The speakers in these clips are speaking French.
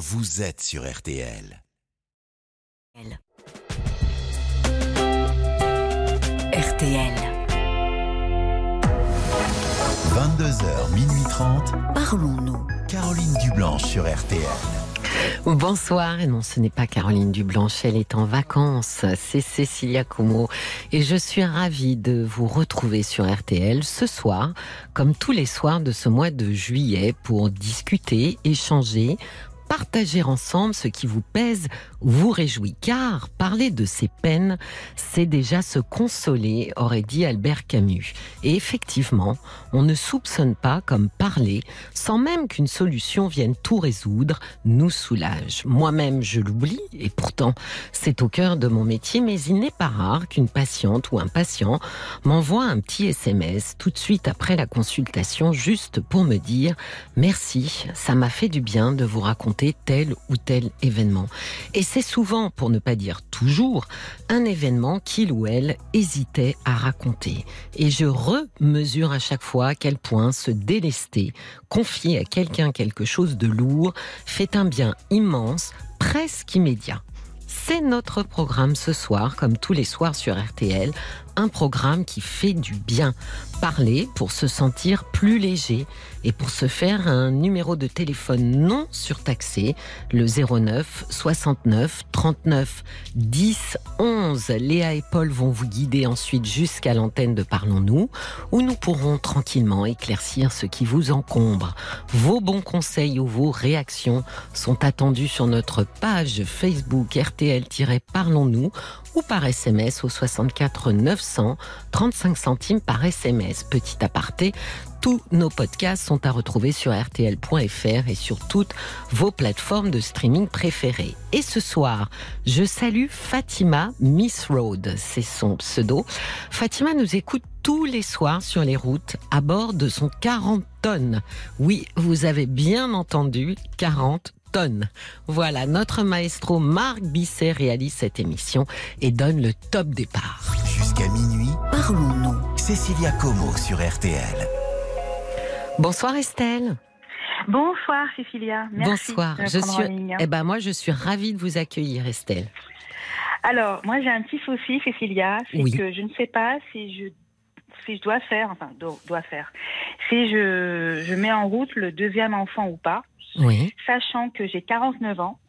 vous êtes sur RTL. RTL. 22h, minuit 30. Parlons-nous. Caroline Dublanche sur RTL. Bonsoir, et non ce n'est pas Caroline Dublanche, elle est en vacances, c'est Cécilia Como et je suis ravie de vous retrouver sur RTL ce soir, comme tous les soirs de ce mois de juillet, pour discuter, échanger, partager ensemble ce qui vous pèse, vous réjouit. Car parler de ses peines, c'est déjà se consoler, aurait dit Albert Camus. Et effectivement, on ne soupçonne pas comme parler, sans même qu'une solution vienne tout résoudre, nous soulage. Moi-même, je l'oublie, et pourtant, c'est au cœur de mon métier, mais il n'est pas rare qu'une patiente ou un patient m'envoie un petit SMS tout de suite après la consultation, juste pour me dire merci, ça m'a fait du bien de vous raconter tel ou tel événement. Et c'est souvent, pour ne pas dire toujours, un événement qu'il ou elle hésitait à raconter. Et je remesure à chaque fois à quel point se délester, confier à quelqu'un quelque chose de lourd, fait un bien immense, presque immédiat. C'est notre programme ce soir, comme tous les soirs sur RTL, un programme qui fait du bien. Parler pour se sentir plus léger et pour se faire un numéro de téléphone non surtaxé, le 09 69 39 10 11. Léa et Paul vont vous guider ensuite jusqu'à l'antenne de Parlons-nous, où nous pourrons tranquillement éclaircir ce qui vous encombre. Vos bons conseils ou vos réactions sont attendus sur notre page Facebook RTL-Parlons-nous ou par SMS au 64 900 35 centimes par SMS. Petit aparté, tous nos podcasts sont à retrouver sur rtl.fr et sur toutes vos plateformes de streaming préférées. Et ce soir, je salue Fatima Miss Road, c'est son pseudo. Fatima nous écoute tous les soirs sur les routes à bord de son 40 tonnes. Oui, vous avez bien entendu, 40 tonnes. Voilà, notre maestro Marc Bisset réalise cette émission et donne le top départ. Jusqu'à minuit, Parlons-nous. Cécilia Como sur RTL. Bonsoir Estelle. Bonsoir Cécilia. Merci Bonsoir. de me Je suis eh ben moi je suis ravie de vous accueillir Estelle. Alors, moi j'ai un petit souci Cécilia, c'est Oui. que je ne sais pas si je si je dois faire, enfin do- dois faire, si je, je mets en route le deuxième enfant ou pas, Oui. sachant que j'ai 49 ans.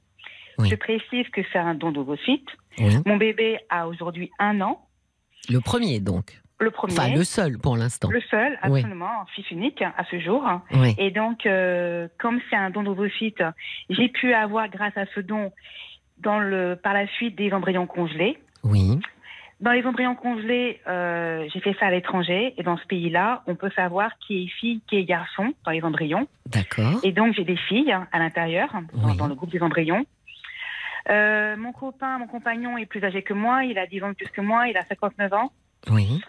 Oui. Je précise que c'est un don d'ovocyte. oui. Mon bébé a aujourd'hui un an, Le premier donc. Le premier, Enfin le seul pour l'instant. le seul, Oui. absolument, fils unique à ce jour. Oui. Et donc, euh, comme c'est un don d'ovocyte, j'ai pu avoir, grâce à ce don, dans le, par la suite, des embryons congelés. Oui. Dans les embryons congelés, euh, j'ai fait ça à l'étranger. Et dans ce pays-là, on peut savoir qui est fille, qui est garçon dans les embryons. D'accord. Et donc, j'ai des filles à l'intérieur, dans, Oui. dans le groupe des embryons. Euh, mon copain, mon compagnon est plus âgé que moi. Il a 10 ans de plus que moi. Il a 59 ans. Oui.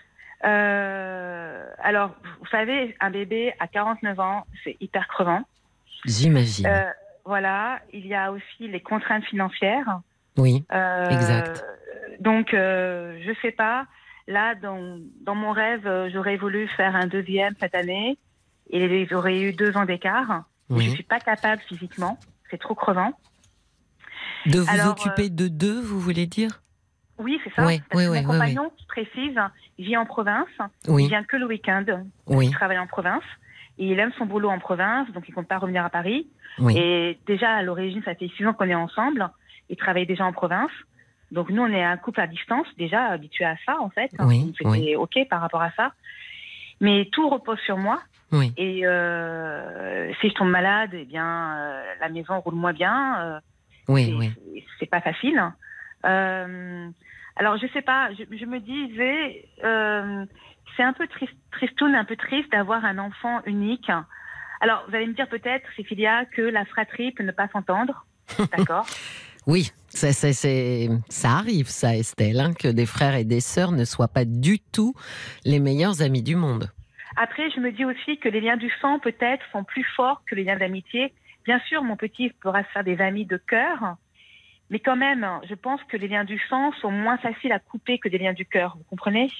Euh, alors, vous savez, un bébé à 49 ans, c'est hyper crevant. J'imagine. Euh, voilà, il y a aussi les contraintes financières. oui. Euh, Exact. Donc, euh, je sais pas. Là, dans, dans mon rêve, euh, j'aurais voulu faire un deuxième cette année et j'aurais eu deux ans d'écart. Je Oui. suis pas capable physiquement. C'est trop crevant. De vous alors, occuper de deux, vous voulez dire? Oui, c'est ça. Oui, Parce oui, que oui, mon compagnon, je précise, vit en province. Il vient que le week-end. Oui. Il travaille en province. Et il aime son boulot en province, donc il compte pas revenir à Paris. Oui. Et déjà, à l'origine, ça fait six ans qu'on est ensemble. Il travaille déjà en province. Donc nous, on est un couple à distance, déjà habitué à ça, en fait. Oui, Donc, C'était OK par rapport à ça. Mais tout repose sur moi. Oui. Et euh, si je tombe malade, eh bien, euh, la maison roule moins bien. euh, Oui. Oui. c'est pas facile. Euh, alors, je sais pas, je, je me disais, euh, c'est un peu triste, tristoun, un peu triste d'avoir un enfant unique. Alors, vous allez me dire peut-être, Cécilia, que la fratrie peut ne pas s'entendre. D'accord Oui, ça, ça arrive, ça, Estelle, hein, que des frères et des sœurs ne soient pas du tout les meilleurs amis du monde. Après, je me dis aussi que les liens du sang, peut-être, sont plus forts que les liens d'amitié. Bien sûr, mon petit pourra se faire des amis de cœur, mais quand même, je pense que les liens du sang sont moins faciles à couper que des liens du cœur. Vous comprenez?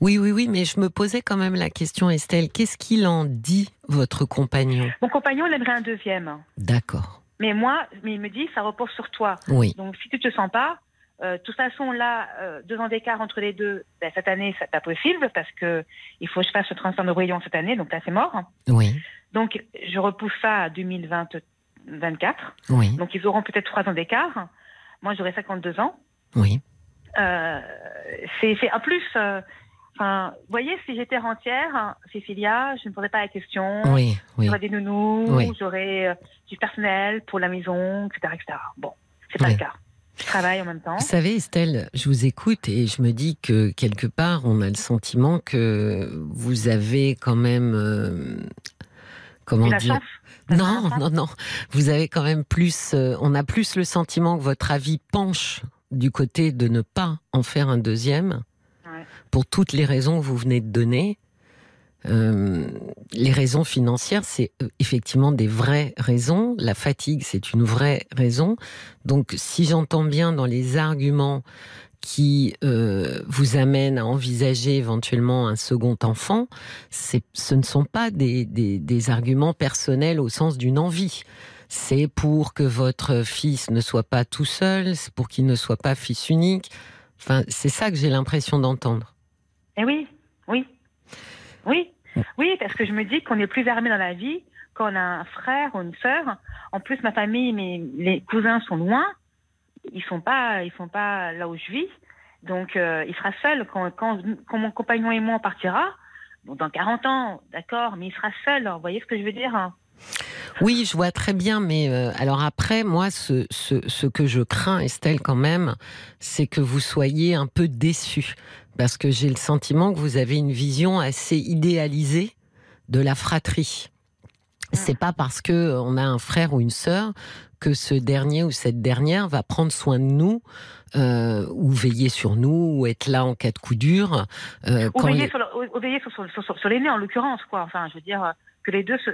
Oui, oui, oui, mais je me posais quand même la question, Estelle, qu'est-ce qu'il en dit, votre compagnon? Mon compagnon, il aimerait un deuxième. D'accord. mais moi, mais il me dit, ça repose sur toi. Oui. Donc, si tu te sens pas, euh, de toute façon, là, euh, deux ans d'écart entre les deux, ben, cette année, c'est pas possible parce que il faut que je fasse le transfert d'embryon cette année, donc là, c'est mort. Oui. Donc, je repousse ça à 2024. Oui. Donc, ils auront peut-être trois ans d'écart. Moi, j'aurai 52 ans. Oui. Euh, c'est, en plus. euh, Enfin, vous voyez, si j'étais rentière, Cécilia, je ne poserais pas la question. Oui. Oui. J'aurais des nounous, Oui. j'aurais euh, du personnel pour la maison, etc., etc. Bon, c'est pas Oui. le cas. Je travaille en même temps. Vous savez, Estelle, je vous écoute et je me dis que quelque part, on a le sentiment que vous avez quand même. euh, comment dire Non, non, non. Vous avez quand même plus. euh, on a plus le sentiment que votre avis penche du côté de ne pas en faire un deuxième, Ouais. pour toutes les raisons que vous venez de donner. Euh, les raisons financières, c'est euh, effectivement des vraies raisons. La fatigue, c'est une vraie raison. Donc, si j'entends bien dans les arguments qui euh, vous amènent à envisager éventuellement un second enfant, ce ne sont pas des, arguments personnels au sens d'une envie. C'est pour que votre fils ne soit pas tout seul, c'est pour qu'il ne soit pas fils unique. Enfin, c'est ça que j'ai l'impression d'entendre. Eh oui, oui, oui, oui, parce que je me dis qu'on est plus armé dans la vie quand on a un frère ou une sœur. En plus, ma famille, mes cousins sont loin. Ils sont pas, ils sont pas là où je vis. Donc, euh, il sera seul quand, quand, quand mon compagnon et moi on partira. Bon, dans 40 ans, d'accord, mais il sera seul. Vous voyez ce que je veux dire hein Oui, je vois très bien, mais euh, alors après, moi, ce, ce, ce que je crains, Estelle, quand même, c'est que vous soyez un peu déçue. Parce que j'ai le sentiment que vous avez une vision assez idéalisée de la fratrie. C'est pas parce que euh, on a un frère ou une sœur que ce dernier ou cette dernière va prendre soin de nous euh, ou veiller sur nous ou être là en cas de coup dur. euh, Ou quand veiller les- sur, ou- veiller sur, sur, sur- sur- sur l'aîné en l'occurrence, quoi. Enfin, je veux dire que les deux se,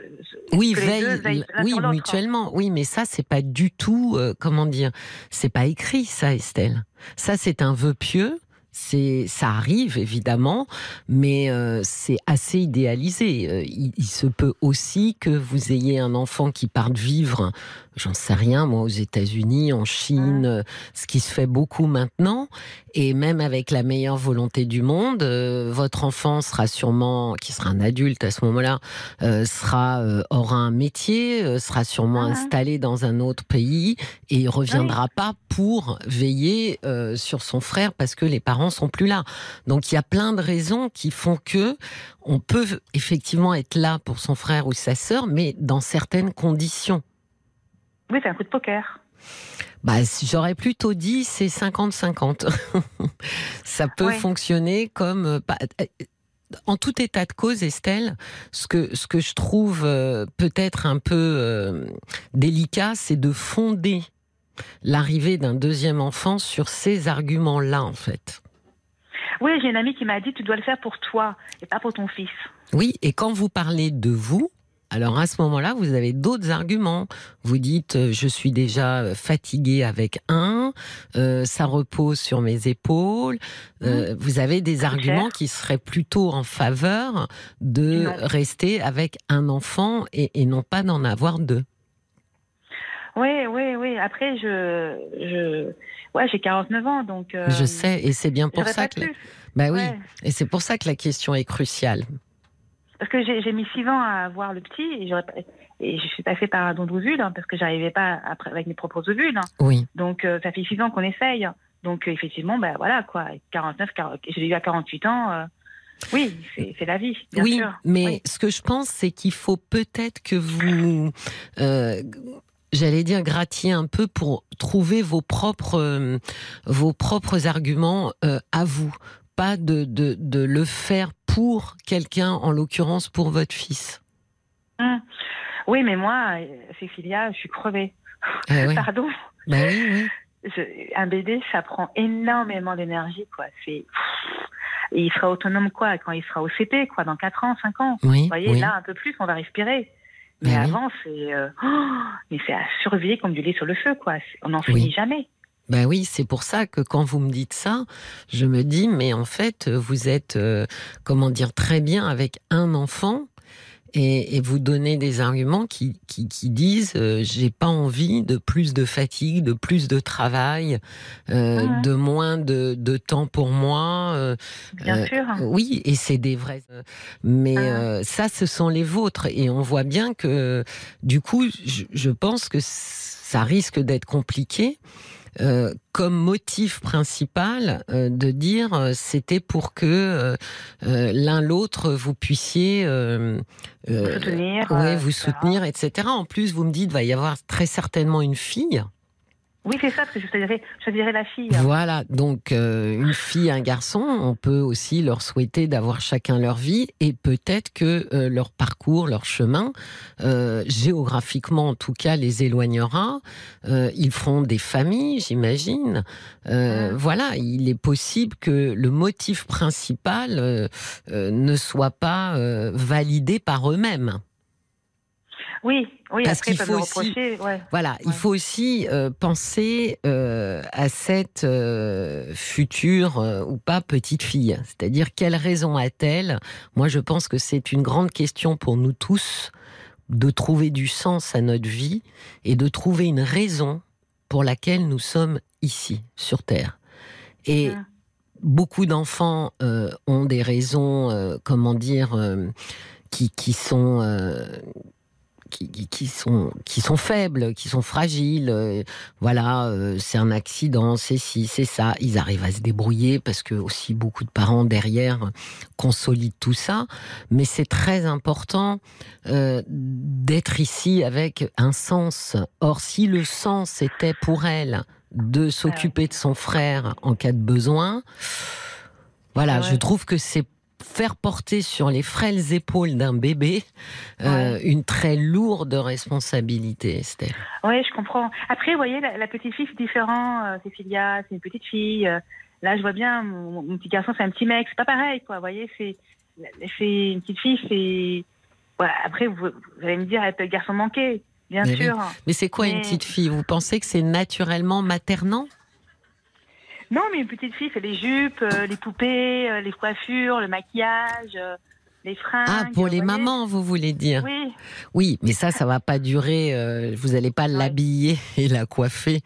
Oui, deux veillent oui, mutuellement. Oui, mais ça, c'est pas du tout, euh, comment dire, c'est pas écrit, ça, Estelle. Ça, c'est un vœu pieux. C'est, ça arrive évidemment, mais euh, c'est assez idéalisé. Euh, il, il se peut aussi que vous ayez un enfant qui parte vivre, j'en sais rien, moi, aux États-Unis, en Chine, ce qui se fait beaucoup maintenant, et même avec la meilleure volonté du monde, euh, votre enfant sera sûrement, qui sera un adulte à ce moment-là, euh, sera aura un métier, sera sûrement Mhm. installé dans un autre pays et il reviendra pas pour veiller sur son frère parce que les parents sont plus là. Donc il y a plein de raisons qui font que on peut effectivement être là pour son frère ou sa sœur, mais dans certaines conditions. Oui, c'est un coup de poker. Bah, j'aurais plutôt dit c'est 50-50. Ça peut Ouais. fonctionner comme euh, pas- euh, en tout état de cause, Estelle. Ce que ce que je trouve euh, peut-être un peu euh, délicat, c'est de fonder l'arrivée d'un deuxième enfant sur ces arguments-là, en fait. Oui, j'ai une amie qui m'a dit tu dois le faire pour toi et pas pour ton fils. Oui, et quand vous parlez de vous, alors à ce moment-là, vous avez d'autres arguments. Vous dites, euh, je suis déjà euh, fatiguée avec un, euh, ça repose sur mes épaules. Euh, vous avez des Mmh. Arguments cher. qui seraient plutôt en faveur de Non. rester avec un enfant et, et non pas d'en avoir deux. Oui, oui, oui. Après, je, je, ouais, j'ai 49 ans, donc. euh, Je sais, et c'est bien pour ça que, pu. bah oui, Ouais. et c'est pour ça que la question est cruciale. Parce que j'ai mis 6 ans à avoir le petit et, je suis passée par un don d'ovule hein, parce que j'arrivais pas après avec mes propres ovules. hein. Oui, Donc euh, ça fait 6 ans qu'on essaye. Donc euh, effectivement, ben voilà quoi, 49, 40, je l'ai eu à 48 ans. oui, c'est c'est la vie, bien oui, sûr. mais Oui. ce que je pense, c'est qu'il faut peut-être que vous, euh, j'allais dire, grattiez un peu pour trouver vos propres, euh, vos propres arguments euh, à vous, pas de, de, de le faire pour quelqu'un, en l'occurrence pour votre fils. Hum. Oui, mais moi, euh, Cécilia, je suis crevée. Ah oui. Pardon. Bah oui, oui. Je- un bébé, ça prend énormément d'énergie, quoi. C'est il sera autonome quoi quand il sera au CP, quoi, dans 4 ans, 5 ans. Oui, Vous voyez, là, un peu plus, on va respirer. Mais avant, c'est euh, oh, mais c'est à surveiller comme du lait sur le feu, quoi. On n'en finit Oui. jamais. Ben oui, c'est pour ça que quand vous me dites ça, je me dis, mais en fait, vous êtes, euh, comment dire, très bien avec un enfant et, et vous donnez des arguments qui, qui, qui disent euh, j'ai pas envie de plus de fatigue, de plus de travail, euh, Mhm. de moins de, de temps pour moi. euh, Bien euh, sûr. oui, et c'est des vrais. euh, Mais Ah. euh, ça, ce sont les vôtres. Et on voit bien que, du coup, je, je pense que ça risque d'être compliqué. Euh, comme motif principal euh, de dire euh, c'était pour que euh, l'un l'autre vous puissiez euh, Vous soutenir. ouais, vous etc. soutenir, etc. En plus, vous me dites va y avoir très certainement une fille. Oui, c'est ça, parce que je choisirais, je choisirais la fille. Voilà, donc euh, une fille, un garçon, on peut aussi leur souhaiter d'avoir chacun leur vie et peut-être que euh, leur parcours, leur chemin, euh, géographiquement en tout cas, les éloignera. Euh, ils feront des familles, j'imagine. Euh, Mm. Voilà, il est possible que le motif principal euh, euh, ne soit pas euh, validé par eux-mêmes. Oui, oui, Parce qu'il faut aussi- reprocher. Ouais. Voilà, il faut aussi euh, penser euh, à cette euh, future ou pas petite fille. C'est-à-dire, quelle raison a-t-elle? Moi, je pense que c'est une grande question pour nous tous de trouver du sens à notre vie et de trouver une raison pour laquelle nous sommes ici, sur Terre. Et Mm. beaucoup d'enfants ont des raisons, comment dire, qui, qui sont... qui, sont qui sont faibles, qui sont fragiles. euh, voilà, euh, c'est un accident, c'est ci, c'est ça. Ils arrivent à se débrouiller parce que aussi beaucoup de parents derrière consolident tout ça. Mais c'est très important euh, d'être ici avec un sens. Or, si le sens était pour elle de s'occuper de son frère en cas de besoin, voilà, Ah ouais. je trouve que c'est faire porter sur les frêles épaules d'un bébé euh, une très lourde responsabilité, Estelle. Oui, je comprends. Après, vous voyez, la, la petite fille, c'est différent. Euh, Cécilia, c'est une petite fille. Euh, là, je vois bien, mon, mon petit garçon, c'est un petit mec. C'est pas pareil, quoi. Vous voyez, c'est une petite fille, c'est. Après, vous, vous allez me dire, elle peut être garçon manqué, bien Mais oui. sûr. Mais c'est quoi une petite fille Vous pensez que c'est naturellement maternant? Non, mais une petite fille, c'est les jupes, euh, les poupées, euh, les coiffures, le maquillage, euh, les fringues. Ah, pour les mamans, vous voulez dire Oui, Oui, mais ça, ça va pas durer. euh, vous n'allez pas l'habiller et la coiffer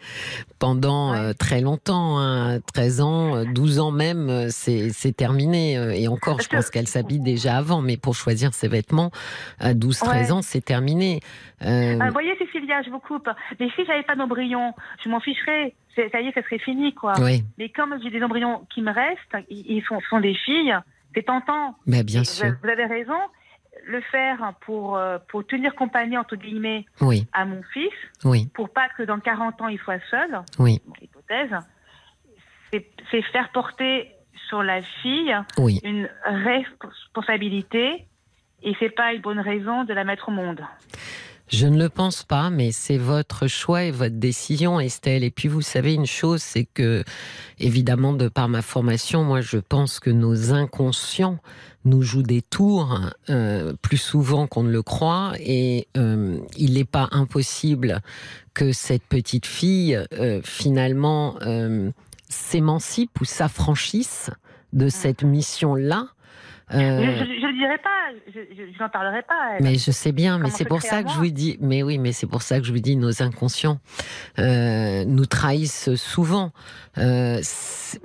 pendant Ouais. euh, très longtemps. hein, 13 ans, euh, 12 ans même, euh, c'est c'est terminé. euh, Et encore, Parce je pense que- qu'elle s'habille déjà avant, mais pour choisir ses vêtements, à 12-13 Ouais. ans, c'est terminé. Euh, Ah, vous voyez, Cécilia, je vous coupe. Mais si j'avais pas d'embryon, je m'en ficherais. Ça y est, ça serait fini, quoi. oui, Mais comme j'ai des embryons qui me restent, ils sont, sont des filles, c'est tentant. bah, bien sûr. Vous, vous avez raison. Le faire pour, euh, pour tenir compagnie, entre guillemets, Oui, à mon fils, oui, pour pas que dans 40 ans, il soit seul, oui, bon, hypothèse, c'est c'est faire porter sur la fille oui. une responsabilité et c'est pas une bonne raison de la mettre au monde. Je ne le pense pas, mais c'est votre choix et votre décision, Estelle. Et puis, vous savez une chose, c'est que, évidemment, de par ma formation, moi, je pense que nos inconscients nous jouent des tours euh, plus souvent qu'on ne le croit. Et euh, il n'est pas impossible que cette petite fille, euh, finalement, euh, s'émancipe ou s'affranchisse de cette mission-là. Je Euh, ne le dirai pas, je, je, je n'en parlerai pas. elle. mais je sais bien, mais c'est pour ça que je vous dis. Mais oui, mais c'est pour ça que je vous dis, nos inconscients euh, nous trahissent souvent. Euh,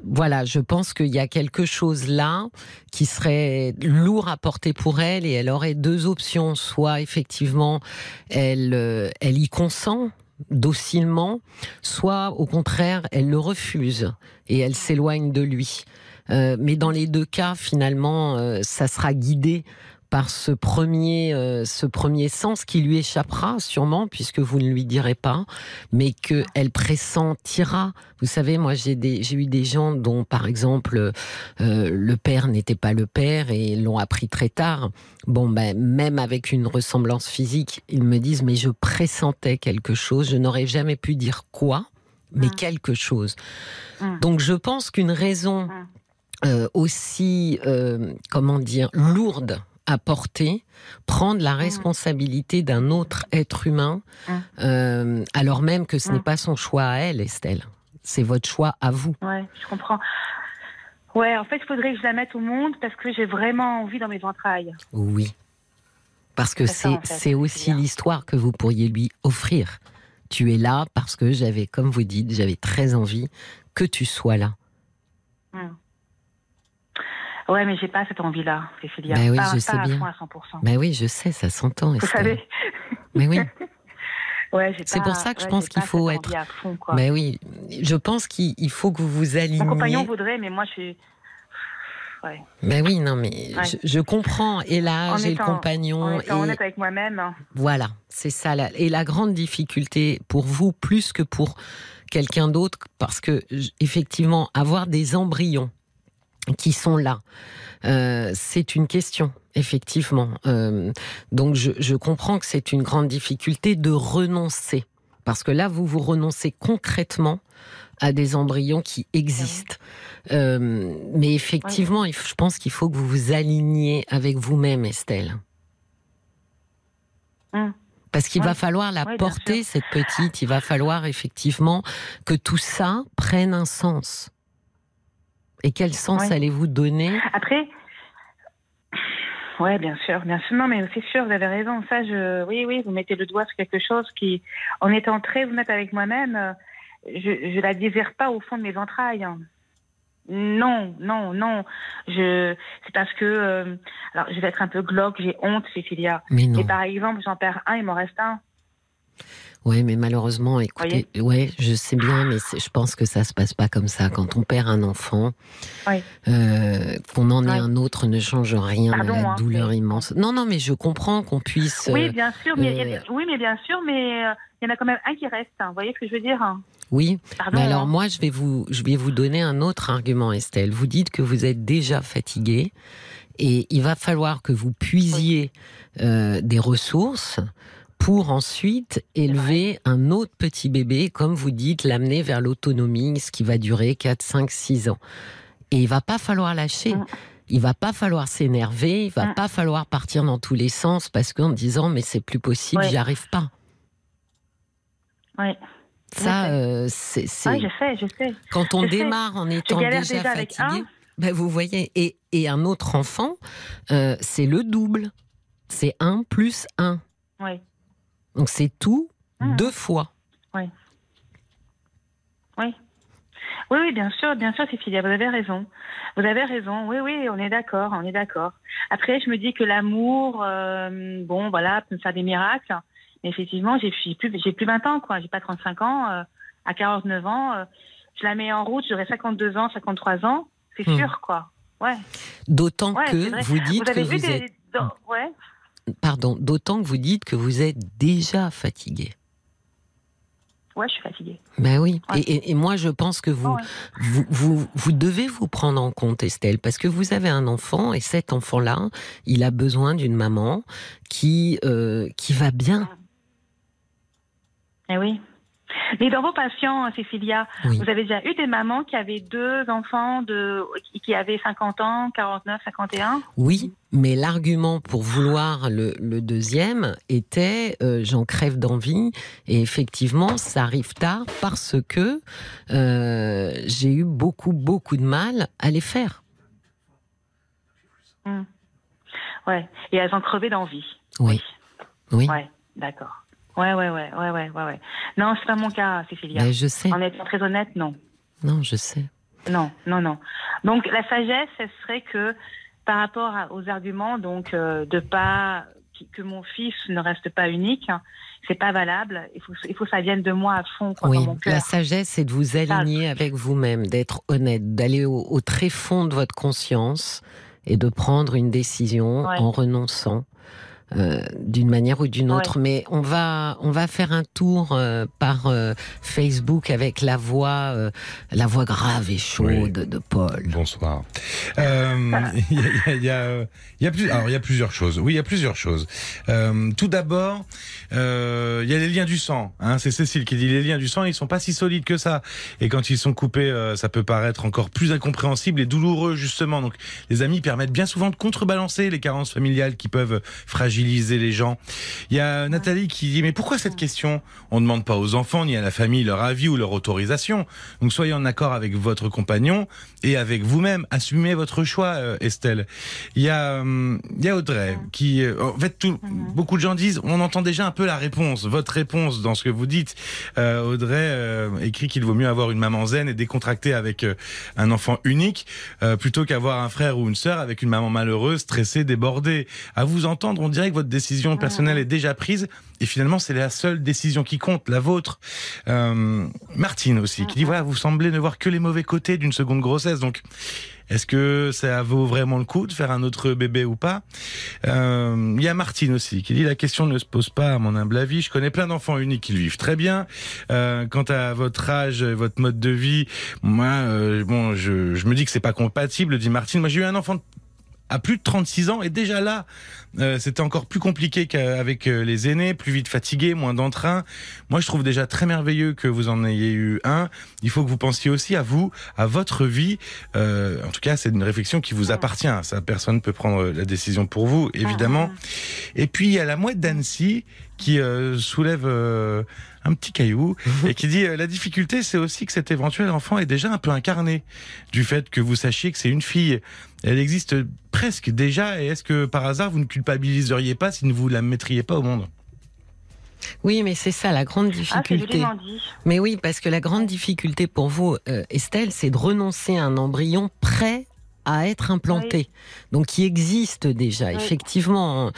voilà, je pense qu'il y a quelque chose là qui serait lourd à porter pour elle, et elle aurait deux options soit effectivement, elle, elle y consent docilement, soit au contraire, elle le refuse et elle s'éloigne de lui. Euh, mais dans les deux cas, finalement, euh, ça sera guidé par ce premier, euh, ce premier sens qui lui échappera sûrement, puisque vous ne lui direz pas, mais qu'elle pressentira. Vous savez, moi j'ai eu des gens dont, par exemple, euh, le père n'était pas le père et l'ont appris très tard. Bon, ben, même avec une ressemblance physique, ils me disent, mais je pressentais quelque chose, je n'aurais jamais pu dire quoi, mais Mm. quelque chose. Mm. Donc je pense qu'une raison Mm. Euh, aussi, euh, comment dire, lourde à porter, prendre la responsabilité d'un autre être humain, Mm. euh, alors même que ce Mm. n'est pas son choix à elle, Estelle. C'est votre choix à vous. Ouais, je comprends. Ouais, en fait, il faudrait que je la mette au monde parce que j'ai vraiment envie dans mes entrailles. Oui. Parce que C'est en fait, aussi l'histoire que vous pourriez lui offrir. Tu es là parce que j'avais, comme vous dites, j'avais très envie que tu sois là. Ouais, mais j'ai pas cette envie-là, Cécilia. Ben oui, pas, je pas sais à bien. fond à 100%. Ben oui, je sais, ça s'entend. Vous savez Mais oui. Ouais, C'est pour ça que je pense qu'il faut être- fond. Ben oui. Je pense qu'il il faut que vous vous aligniez. Mon compagnon voudrait, mais moi, je suis. Ouais. Ben oui, non, mais je, je comprends. Et là, j'ai le étant- En compagnon. étant et- honnête avec moi-même. Voilà, c'est ça. la- Et la grande difficulté pour vous, plus que pour quelqu'un d'autre, parce que effectivement, avoir des embryons qui sont là, euh, c'est une question, effectivement. Euh, donc je, je comprends que c'est une grande difficulté de renoncer, parce que là, vous vous renoncez concrètement à des embryons qui existent. Euh, mais effectivement, je pense qu'il faut que vous vous aligniez avec vous-même, Estelle. Hum. Parce qu'il Ouais. va falloir la porter, cette petite. Il va falloir effectivement que tout ça prenne un sens. Et quel sens allez-vous donner Après. Ouais, bien sûr, bien sûr. Non, mais c'est sûr, vous avez raison. Ça, je, oui, oui, vous mettez le doigt sur quelque chose qui, en étant très honnête avec moi-même, euh, je, je la désire pas au fond de mes entrailles. Non, non, non. Je, c'est parce que, euh, alors, je vais être un peu glauque, j'ai honte, Cécilia. Mais non. Et par exemple, j'en perds un, il m'en reste un. Ouais, mais malheureusement, écoutez, ouais, je sais bien, mais je pense que ça se passe pas comme ça. Quand on perd un enfant, Oui. euh, qu'on en ait un autre ne change rien Pardon, à la hein, douleur immense. Non, non, mais je comprends qu'on puisse. Oui, bien sûr, mais euh, oui, mais bien sûr, mais euh, il y en a quand même un qui reste. hein. Vous voyez ce que je veux dire hein oui, Pardon. Mais alors hein. moi, je vais vous, je vais vous donner un autre argument, Estelle. Vous dites que vous êtes déjà fatiguée et il va falloir que vous puisiez euh, des ressources pour ensuite élever un autre petit bébé, comme vous dites, l'amener vers l'autonomie, ce qui va durer 4, 5, 6 ans. Et il va pas falloir lâcher. Mm. Il va pas falloir s'énerver, il va Mm. pas falloir partir dans tous les sens parce qu'en disant mais c'est plus possible, Ouais. j'y arrive pas. Oui, Ça, euh, c'est Ouais, je sais, je sais. quand on Je sais. démarre en étant déjà, fatigué, ben vous voyez, et, et un autre enfant, euh, c'est le double. C'est 1 plus 1. Oui. Donc c'est tout Mhm. deux fois. Oui. Oui, oui, bien sûr, bien sûr, Cécilia, vous avez raison. Vous avez raison. Oui, oui, on est d'accord, on est d'accord. Après, je me dis que l'amour, euh, bon, voilà, peut me faire des miracles. Mais effectivement, j'ai plus, j'ai plus 20 ans, quoi. J'ai pas 35 ans. euh, à 49 ans, euh, je la mets en route, j'aurai 52 ans, 53 ans. C'est Hmm. sûr, quoi. Ouais. D'autant Ouais, que vous dites vous avez que vu vous des. êtes, dans- Ouais. Pardon, d'autant que vous dites que vous êtes déjà fatigué. Ouais, je suis fatiguée. Ben oui. Ouais. Et, et- et moi, je pense que vous, Ouais. vous, vous, vous devez vous prendre en compte, Estelle, parce que vous avez un enfant et cet enfant-là, il a besoin d'une maman qui, euh, qui va bien. Eh oui. Mais dans vos patients, Cécilia, Oui. vous avez déjà eu des mamans qui avaient deux enfants de, qui avaient 50 ans, 49, 51 Oui, mais l'argument pour vouloir le, le deuxième était euh, j'en crève d'envie et effectivement ça arrive tard parce que euh, j'ai eu beaucoup beaucoup de mal à les faire. Ouais. Et elles ont crevé d'envie. Oui, oui, Ouais, d'accord. Ouais, ouais, ouais, ouais, ouais, ouais. Non, c'est pas mon cas, Cécilia. Je sais, En étant très honnête, non. non, je sais. Non, non, non. Donc la sagesse, ce serait que par rapport aux arguments, donc euh, de pas que mon fils ne reste pas unique, hein, c'est pas valable. Il faut, il faut que ça vienne de moi à fond, quoi, Oui, dans mon cœur. la sagesse, c'est de vous aligner avec vous-même, d'être honnête, d'aller au, au très fond de votre conscience et de prendre une décision Ouais. en renonçant. Euh, d'une manière ou d'une autre, mais on va on va faire un tour euh, par euh, Facebook avec la voix euh, la voix grave et chaude Oui. de Paul. Bonsoir. Euh, Il y, a, y, y y plusieurs choses. Oui, il y a plusieurs choses. Euh, tout d'abord, euh, il y a les liens du sang. Hein, c'est Cécile qui dit les liens du sang, ils sont pas si solides que ça. Et quand ils sont coupés, euh, ça peut paraître encore plus incompréhensible et douloureux justement. Donc, les amis permettent bien souvent de contrebalancer les carences familiales qui peuvent fragiliser fragiliser les gens. Il y a Nathalie qui dit mais pourquoi cette question? On ne demande pas aux enfants ni à la famille leur avis ou leur autorisation. Donc soyez en accord avec votre compagnon et avec vous-même. Assumez votre choix, euh, Estelle. Il y a, hum, il y a Audrey qui, euh, en fait, tout, beaucoup de gens disent, on entend déjà un peu la réponse, votre réponse dans ce que vous dites. Euh, Audrey euh, écrit qu'il vaut mieux avoir une maman zen et décontractée avec euh, un enfant unique plutôt qu'avoir un frère ou une sœur avec une maman malheureuse, stressée, débordée. À vous entendre, on dirait que votre décision personnelle est déjà prise et finalement c'est la seule décision qui compte, la vôtre. Euh, Martine aussi, qui dit voilà, vous semblez ne voir que les mauvais côtés d'une seconde grossesse, donc. Est-ce que ça vaut vraiment le coup de faire un autre bébé ou pas? Euh, Il y a Martine aussi qui dit la question ne se pose pas à mon humble avis. Je connais plein d'enfants uniques qui le vivent très bien. Euh, quant à votre âge, et votre mode de vie, moi, euh, bon, je, je me dis que c'est pas compatible, dit Martine. Moi, j'ai eu un enfant à plus de 36 ans et déjà là, euh, c'était encore plus compliqué qu'avec euh, les aînés, plus vite fatigués, moins d'entrain. Moi, je trouve déjà très merveilleux que vous en ayez eu un. Il faut que vous pensiez aussi à vous, à votre vie. Euh, en tout cas, c'est une réflexion qui vous appartient. Ça, personne ne peut prendre la décision pour vous, évidemment. Et puis, il y a la mouette d'Annecy qui euh, soulève euh, un petit caillou et qui dit euh, la difficulté c'est aussi que cet éventuel enfant est déjà un peu incarné du fait que vous sachiez que c'est une fille elle existe presque déjà et est-ce que par hasard vous ne culpabiliseriez pas si ne vous la mettriez pas au monde? Oui, mais c'est ça la grande Ah, difficulté. mais oui, parce que la grande difficulté pour vous, euh, Estelle, c'est de renoncer à un embryon prêt à être implanté, donc qui existe déjà, Oui. effectivement.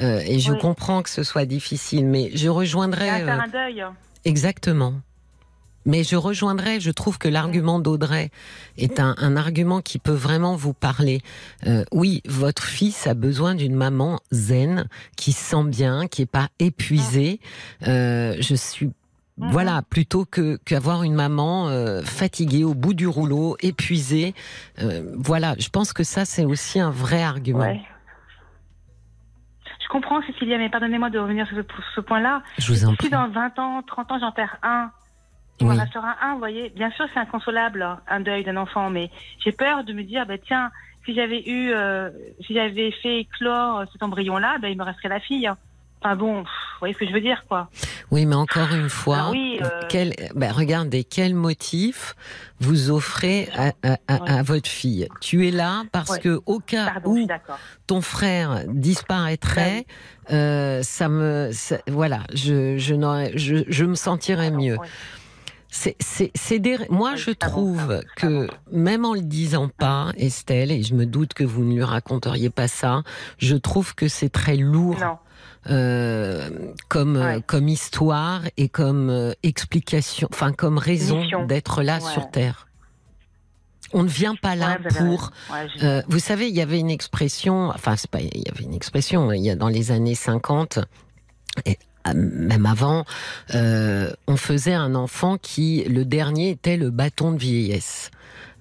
Euh, et je Oui. comprends que ce soit difficile, mais je Il y rejoindrai a à faire euh, un deuil. exactement. Mais je rejoindrai, je trouve que l'argument d'Audrey est un, un argument qui peut vraiment vous parler. Euh, oui, votre fils a besoin d'une maman zen, qui se sent bien, qui est pas épuisée. Euh, je suis Mhm. voilà, plutôt que qu'avoir une maman euh, fatiguée au bout du rouleau, épuisée. Euh, voilà, je pense que ça c'est aussi un vrai argument. Ouais. Je comprends, Cécilia, mais pardonnez-moi de revenir sur ce, ce point-là. Je vous en Si prie. dans 20 ans, 30 ans, j'en perds un, il Oui. m'en restera un, vous voyez. Bien sûr, c'est inconsolable, hein, un deuil d'un enfant, mais j'ai peur de me dire, bah, tiens, si j'avais eu, euh, si j'avais fait éclore cet embryon-là, bah, il me resterait la fille. hein. Enfin bon, vous voyez ce que je veux dire, quoi. Oui, mais encore une fois, Ah oui, euh, quel, ben, regardez quel motif vous offrez à, à- à- votre fille. Tu es là parce Ouais. que au cas Pardon, où ton frère disparaîtrait, euh, ça me, ça- voilà, je, je, n'aurais- je, je me sentirais mieux. ouais. C'est, c'est, c'est des... Moi, Ouais, je trouve que même en le disant pas, Estelle, et je me doute que vous ne lui raconteriez pas ça, je trouve que c'est très lourd Non. euh, comme euh, Ouais. comme histoire et comme euh, explication, enfin comme raison d'être là Ouais. sur Terre. On ne vient pas là Ouais, vous avez pour. Ouais, euh, vous savez, il y avait une expression. Enfin, c'est pas. Il y avait une expression. Il y a dans les années 50 et euh, même avant, euh, on faisait un enfant qui le dernier était le bâton de vieillesse.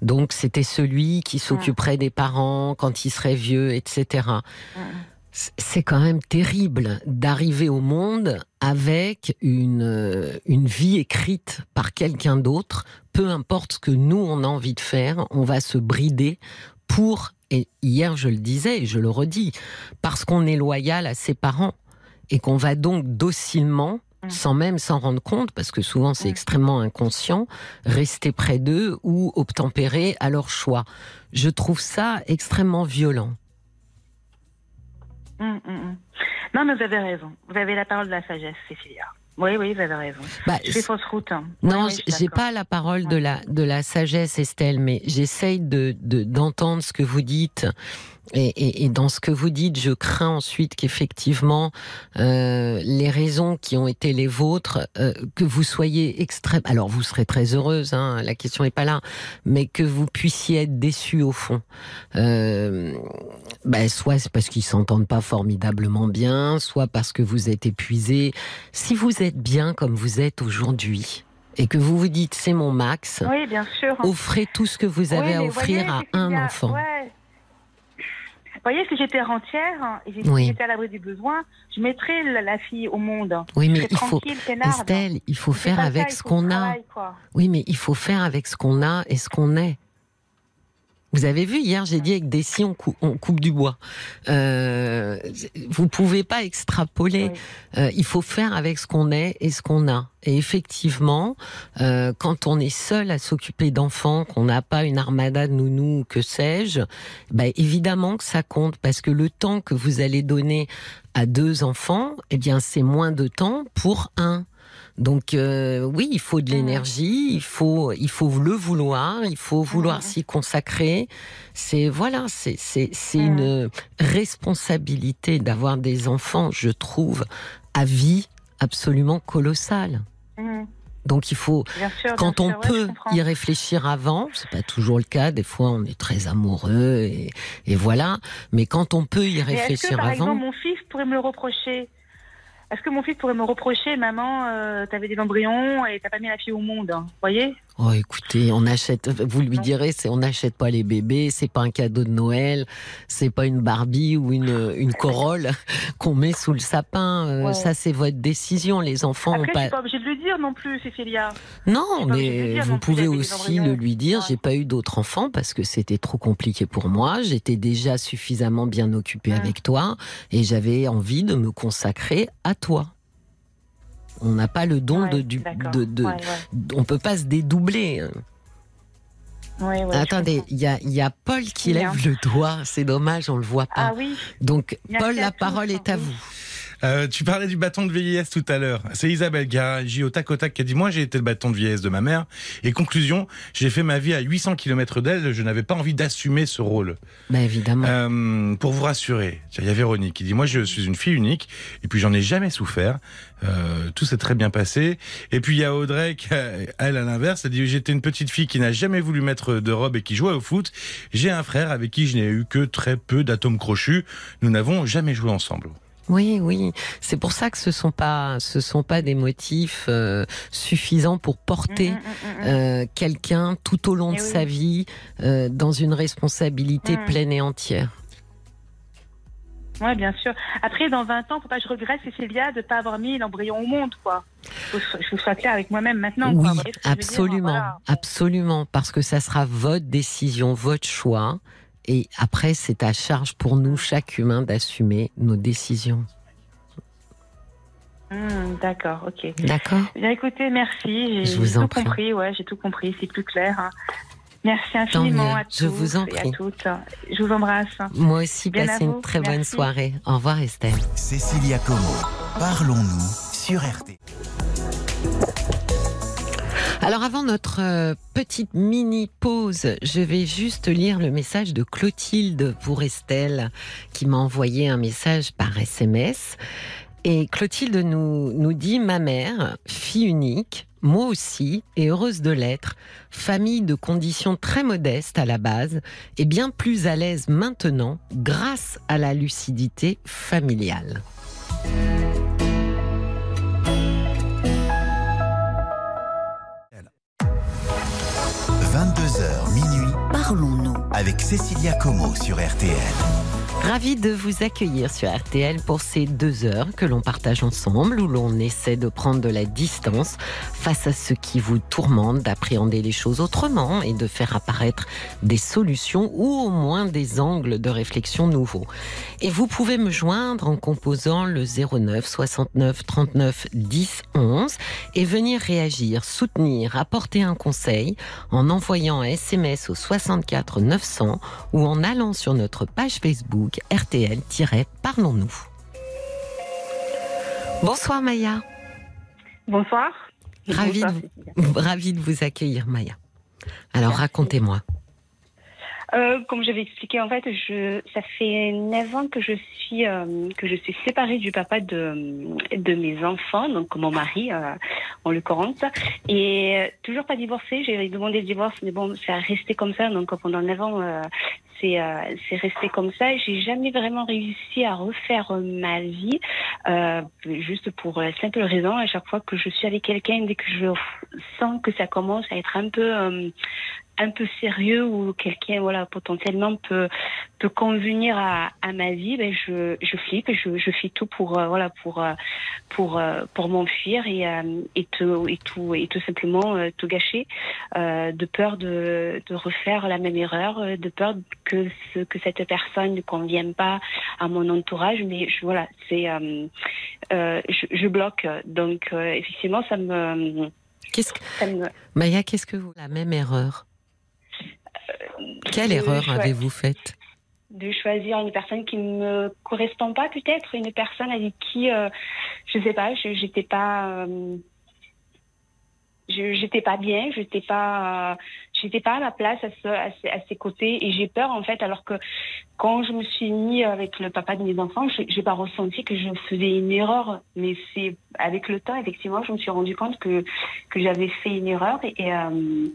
Donc c'était celui qui s'occuperait des parents quand il serait vieux, etc. C- C'est quand même terrible d'arriver au monde avec une, une vie écrite par quelqu'un d'autre. Peu importe ce que nous, on a envie de faire, on va se brider pour, et hier je le disais et je le redis, parce qu'on est loyal à ses parents et qu'on va donc docilement, Mm. sans même s'en rendre compte, parce que souvent c'est Mm. extrêmement inconscient, rester près d'eux ou obtempérer à leur choix. Je trouve ça extrêmement violent. Hum. Non, mais vous avez raison. Vous avez la parole de la sagesse, Cécilia. Oui, oui, vous avez raison. Bah, fais fausse route. hein. Non, Oui, j'ai pas la parole de la de la sagesse, Estelle, mais j'essaye de de- d'entendre ce que vous dites. Et, et, et dans ce que vous dites, je crains ensuite qu'effectivement euh, les raisons qui ont été les vôtres, euh, que vous soyez extrême. Alors vous serez très heureuse, hein, la question n'est pas là, mais que vous puissiez être déçue au fond. Euh, ben, soit c'est parce qu'ils s'entendent pas formidablement bien, soit parce que vous êtes épuisé. Si vous êtes bien comme vous êtes aujourd'hui et que vous vous dites c'est mon max, Oui, bien sûr. offrez tout ce que vous avez Oui, à offrir voyez, à un enfant. ouais. Vous voyez, si j'étais rentière hein, et si j'étais à l'abri du besoin, je mettrais la, la fille au monde. Oui, mais il faut. Estelle, il faut faire avec ça, ce qu'on a. travail. Oui, mais il faut faire avec ce qu'on a et ce qu'on est. Vous avez vu hier, j'ai dit avec des scies on, cou- on coupe du bois. Euh, vous pouvez pas extrapoler. Euh, il faut faire avec ce qu'on est et ce qu'on a. Et effectivement, euh, quand on est seul à s'occuper d'enfants, qu'on n'a pas une armada de nounous, que sais-je, ben évidemment que ça compte parce que le temps que vous allez donner à deux enfants, eh bien c'est moins de temps pour un. Donc euh, oui, il faut de Mhm. l'énergie, il faut il faut le vouloir, il faut vouloir Mhm. s'y consacrer. C'est voilà, c'est c'est c'est Mhm. une responsabilité d'avoir des enfants, je trouve, à vie absolument colossale. Donc il faut sûr. quand on sûr, peut y réfléchir avant, c'est pas toujours le cas. Des fois, on est très amoureux et, et voilà. Mais quand on peut y que, réfléchir par avant, exemple, mon fils pourrait me le reprocher? Est-ce que mon fils pourrait me reprocher, maman, euh, t'avais des embryons et t'as pas mis la fille au monde hein voyez? Oh écoutez, on achète. Vous lui direz, c'est on n'achète pas les bébés, c'est pas un cadeau de Noël, c'est pas une Barbie ou une une Corolle qu'on met sous le sapin. Euh, Ouais. Ça, c'est votre décision. Les enfants ont Après, je pas. pas obligée de le dire non plus, Cécilia. Non, obligé mais vous pouvez aussi le lui dire. Ouais. J'ai pas eu d'autres enfants parce que c'était trop compliqué pour moi. J'étais déjà suffisamment bien occupée avec toi et j'avais envie de me consacrer à toi. On n'a pas le don Ouais, de, du, de, de- Ouais, on peut pas se dédoubler. Ouais, ouais, je Attendez, il y a, il y a Paul qui Bien. lève le doigt. C'est dommage, on le voit pas. Ah oui, Donc, Paul, la parole est à vous. Euh, tu parlais du bâton de vieillesse tout à l'heure. C'est Isabelle qui a au tac au tac qui a dit Moi, j'ai été le bâton de vieillesse de ma mère. Et conclusion, j'ai fait ma vie à 800 km d'elle. Je n'avais pas envie d'assumer ce rôle. Ben évidemment. Euh, pour vous rassurer, il y a Véronique qui dit Moi, je suis une fille unique. Et puis, j'en ai jamais souffert. Euh, tout s'est très bien passé. Et puis, il y a Audrey qui, a- elle, à l'inverse, elle dit J'étais une petite fille qui n'a jamais voulu mettre de robe et qui jouait au foot. J'ai un frère avec qui je n'ai eu que très peu d'atomes crochus. Nous n'avons jamais joué ensemble. Oui, oui. C'est pour ça que ce sont pas, ce sont pas des motifs euh, suffisants pour porter Mm, mm, mm, euh, quelqu'un tout au long Eh de oui. sa vie euh, dans une responsabilité pleine et entière. Ouais, bien sûr. Après, dans 20 ans, faut pas que je regrette, Cécilia, de pas avoir mis l'embryon au monde, quoi. Faut je sois claire avec moi-même maintenant. oui, Vous dire absolument, Voilà. absolument, parce que ça sera votre décision, votre choix, et après c'est à charge pour nous, chaque humain, d'assumer nos décisions. Hmm, D'accord, ok. D'accord. Bien, écoutez, merci. Je J'ai vous j'ai en tout prie. compris, ouais, j'ai tout compris, c'est plus clair. hein. Merci infiniment à tous je vous en et à toutes. Je vous embrasse. Moi aussi, Bien passez une très bonne soirée. Au revoir, Estelle. Cécilia Como, parlons-nous sur RTL. Alors avant notre euh, petite mini pause, je vais juste lire le message de Clotilde pour Estelle qui m'a envoyé un message par SMS. Et Clotilde nous, nous dit Ma mère, fille unique, moi aussi, et heureuse de l'être, famille de conditions très modestes à la base, et bien plus à l'aise maintenant grâce à la lucidité familiale. Avec Cécilia Como sur RTL. Ravi de vous accueillir sur RTL pour ces deux heures que l'on partage ensemble, où l'on essaie de prendre de la distance face à ce qui vous tourmente, d'appréhender les choses autrement et de faire apparaître des solutions ou au moins des angles de réflexion nouveaux. Et vous pouvez me joindre en composant le 09 69 39 10 11 et venir réagir, soutenir, apporter un conseil en envoyant un SMS au 64 900 ou en allant sur notre page Facebook RTL-Parlons-nous. Bonsoir Maya, Bonsoir. Ravi Bonsoir, de- ravie de vous accueillir Maya. Alors racontez-moi. Euh, comme j'avais expliqué, en fait, je, ça fait 9 ans que je suis euh, que je suis séparée du papa de, de mes enfants, donc mon mari, euh, en l'occurrence, et euh, toujours pas divorcée. J'ai demandé le divorce, mais bon, ça a resté comme ça. Donc pendant 9 ans, euh, c'est euh, resté comme ça. J'ai jamais vraiment réussi à refaire ma vie, euh, juste pour la simple raison, à chaque fois que je suis avec quelqu'un, dès que je sens que ça commence à être un peu euh, un peu sérieux ou quelqu'un voilà potentiellement peut peut convenir à, à ma vie, ben je, je flippe et je, je fais tout pour euh, voilà pour euh, pour euh, pour m'enfuir et et te et tout et tout simplement tout gâcher de peur de de refaire la même erreur, de peur que ce, que cette personne ne convienne pas à mon entourage, mais je, voilà c'est je, je, bloque. Donc effectivement ça me Qu'est-ce que... Maya, qu'est-ce que vous la même erreur? Quelle erreur avez-vous faite de choisir une personne qui ne me correspond pas peut-être, une personne avec qui, euh, je sais pas, j'étais pas, euh, j'étais pas bien, j'étais pas, j'étais pas à ma place à, ses, côtés et j'ai peur en fait. Alors que quand je me suis mis avec le papa de mes enfants, j'ai pas ressenti que je faisais une erreur, mais c'est avec le temps effectivement, je me suis rendu compte que que j'avais fait une erreur et, euh,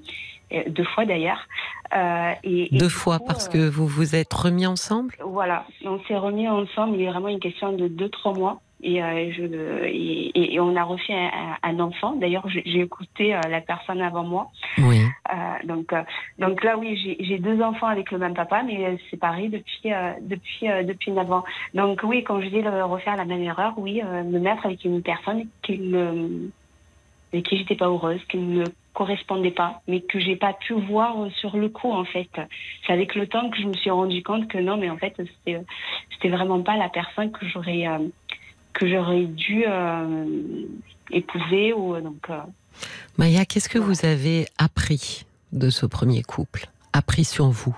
deux fois d'ailleurs. Euh, et, deux fois parce que vous vous êtes remis ensemble? Voilà, on s'est remis ensemble. Il est vraiment une question de deux trois mois. Et, euh, je, et, et, on a refait un, un enfant. D'ailleurs, j'ai écouté euh, la personne avant moi. Oui. Euh, donc, euh, donc là, oui, j'ai deux enfants avec le même papa, mais séparés depuis depuis depuis 9 ans. Donc oui, quand je dis refaire la même erreur, oui, me mettre avec une personne qui ne avec qui j'étais pas heureuse, qui ne correspondait pas, mais que j'ai pas pu voir sur le coup en fait. C'est avec le temps que je me suis rendu compte que non, mais en fait c'était c'était vraiment pas la personne que j'aurais euh, que j'aurais dû euh, épouser ou donc. Euh. Maya, qu'est-ce que vous avez appris de ce premier couple, appris sur vous?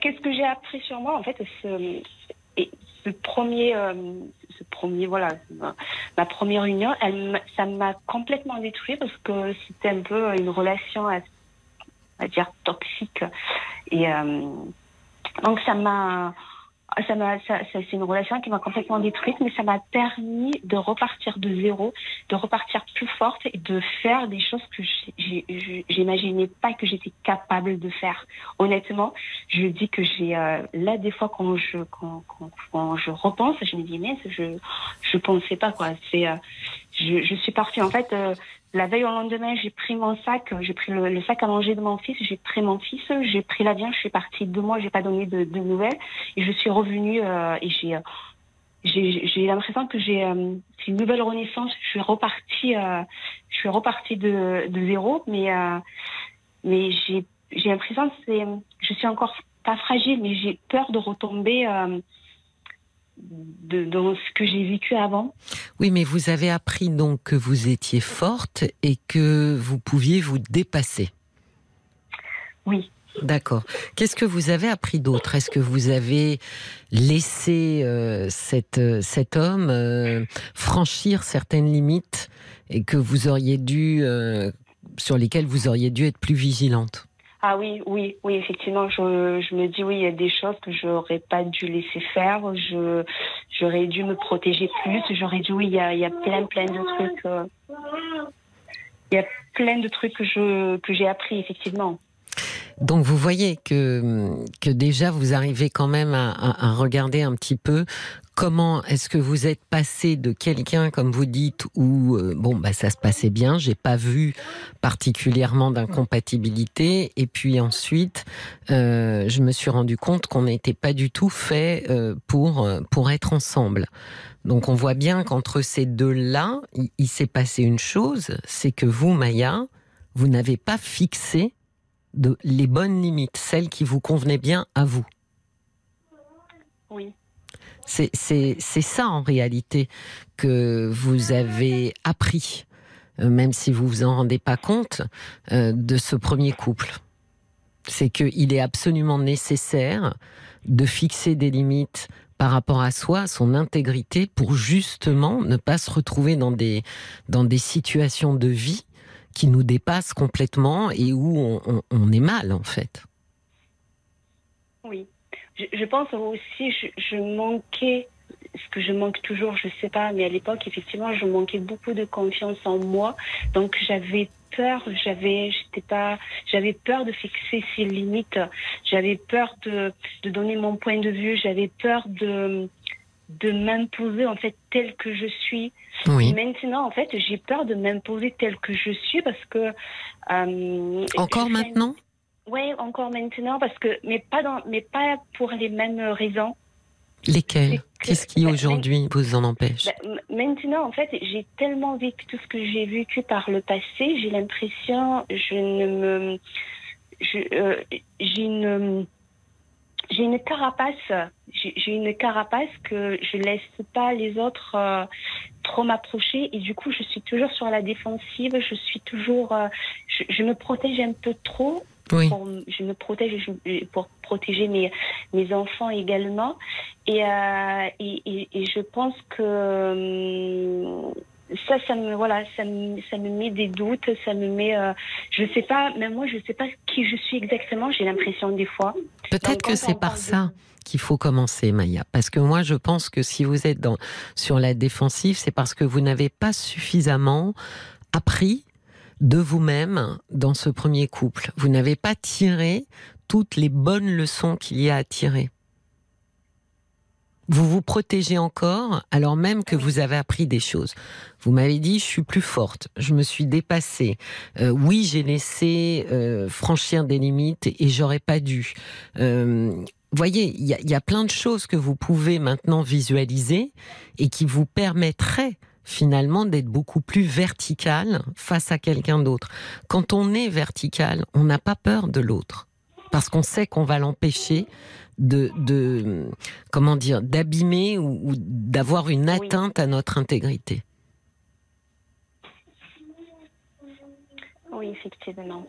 Qu'est-ce que j'ai appris sur moi? En fait ce premier ce premier, voilà, ma, première union, elle, ça m'a complètement détruit parce que c'était un peu une relation, à, à dire, toxique. Et euh, donc, ça m'a ça m'a, ça, c'est une relation qui m'a complètement détruite, mais ça m'a permis de repartir de zéro, de repartir plus forte et de faire des choses que j'imaginais pas que j'étais capable de faire. Honnêtement, je dis que j'ai euh, là des fois quand je quand, quand, je repense, je me dis mais je je pensais pas quoi. C'est euh, je, je suis partie en fait euh, la veille au lendemain, j'ai pris mon sac, j'ai pris le, sac à manger de mon fils, j'ai pris mon fils, j'ai pris l'avion, je suis partie deux mois, j'ai pas donné de, nouvelles et je suis revenue euh, et j'ai j'ai l'impression que j'ai euh, une nouvelle renaissance. Je suis repartie, euh, je suis repartie de, de zéro, mais euh, mais j'ai j'ai l'impression que c'est, je suis encore pas fragile, mais j'ai peur de retomber euh, de, dans ce que j'ai vécu avant. Oui, mais vous avez appris donc que vous étiez forte et que vous pouviez vous dépasser. Oui. D'accord. Qu'est-ce que vous avez appris d'autre? Est-ce que vous avez laissé euh, cette, euh, cet homme euh, franchir certaines limites et que vous auriez dû, sur lesquelles vous auriez dû être plus vigilante? Ah oui, oui, oui, effectivement, je, me dis oui, il y a des choses que j'aurais pas dû laisser faire. J'aurais dû me protéger plus. J'aurais dû, oui, il y a, il y a plein, plein de trucs. Euh, il y a plein de trucs que je, que j'ai appris effectivement. Donc vous voyez que, que déjà vous arrivez quand même à, à regarder un petit peu Comment est-ce que vous êtes passé de quelqu'un, comme vous dites, où euh, bon bah ça se passait bien, j'ai pas vu particulièrement d'incompatibilité, et puis ensuite euh, je me suis rendu compte qu'on n'était pas du tout fait euh, pour pour être ensemble. Donc on voit bien qu'entre ces deux-là, il s'est passé une chose, c'est que vous, Maya, vous n'avez pas fixé de, les bonnes limites, celles qui vous convenaient bien à vous. Oui. C'est ça en réalité que vous avez appris, euh, même si vous vous en rendez pas compte, euh, de ce premier couple. C'est qu'il est absolument nécessaire de fixer des limites par rapport à soi, à son intégrité, pour justement ne pas se retrouver dans des, dans des situations de vie qui nous dépassent complètement et où on, est mal en fait. Oui je, pense aussi, je, manquais, ce que je manque toujours, je sais pas, mais à l'époque, effectivement, je manquais beaucoup de confiance en moi. Donc, j'avais peur, j'avais peur de fixer ses limites, j'avais peur de, de donner mon point de vue, j'avais peur de, de m'imposer en fait tel que je suis. Oui. Maintenant, en fait, j'ai peur de m'imposer tel que je suis parce que. Euh, Encore maintenant? Ouais, encore maintenant, parce que, mais pas dans, mais pas pour les mêmes raisons. Lesquelles? Que- Qu'est-ce qui bah, aujourd'hui vous en empêche? Bah, m- maintenant, en fait, j'ai tellement vécu tout ce que j'ai vécu par le passé, j'ai l'impression, je ne me, euh, j'ai une, j'ai une carapace, j'ai une carapace que je laisse pas les autres euh, trop m'approcher et du coup, je suis toujours sur la défensive, je suis toujours, euh, je, je me protège un peu trop Oui. pour, je me protège je- pour protéger mes, mes enfants également. Et, euh, et, et, et je pense que hum, ça, ça me, voilà, ça me, ça me met des doutes, ça me met, euh, je sais pas, même moi, je sais pas qui je suis exactement, j'ai l'impression des fois. Peut-être que c'est par de- ça qu'il faut commencer, Maya. Parce que moi, je pense que si vous êtes dans, sur la défensive, c'est parce que vous n'avez pas suffisamment appris de vous-même dans ce premier couple. Vous n'avez pas tiré toutes les bonnes leçons qu'il y a à tirer. Vous vous protégez encore alors même que vous avez appris des choses. Vous m'avez dit, je suis plus forte, je me suis dépassée. Euh, oui, j'ai laissé euh, franchir des limites et j'aurais pas dû. Euh, voyez, il y, y a plein de choses que vous pouvez maintenant visualiser et qui vous permettraient finalement d'être beaucoup plus vertical face à quelqu'un d'autre. Quand on est vertical, on n'a pas peur de l'autre parce qu'on sait qu'on va l'empêcher de, de comment dire d'abîmer ou, ou d'avoir une Oui. atteinte à notre intégrité. Oui, effectivement.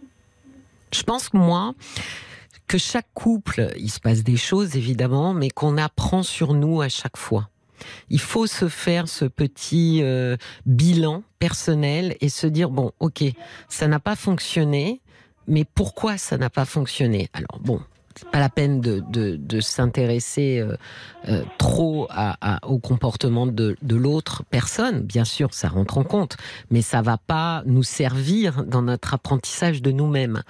Je pense que moi, que chaque couple, il se passe des choses évidemment, mais qu'on apprend sur nous à chaque fois. Il faut se faire ce petit euh, bilan personnel et se dire bon, ok, ça n'a pas fonctionné, mais pourquoi ça n'a pas fonctionné? Alors bon, pas la peine de, de, de s'intéresser euh, euh, trop à, au comportement de, de l'autre personne. Bien sûr, ça rentre en compte, mais ça va pas nous servir dans notre apprentissage de nous-mêmes.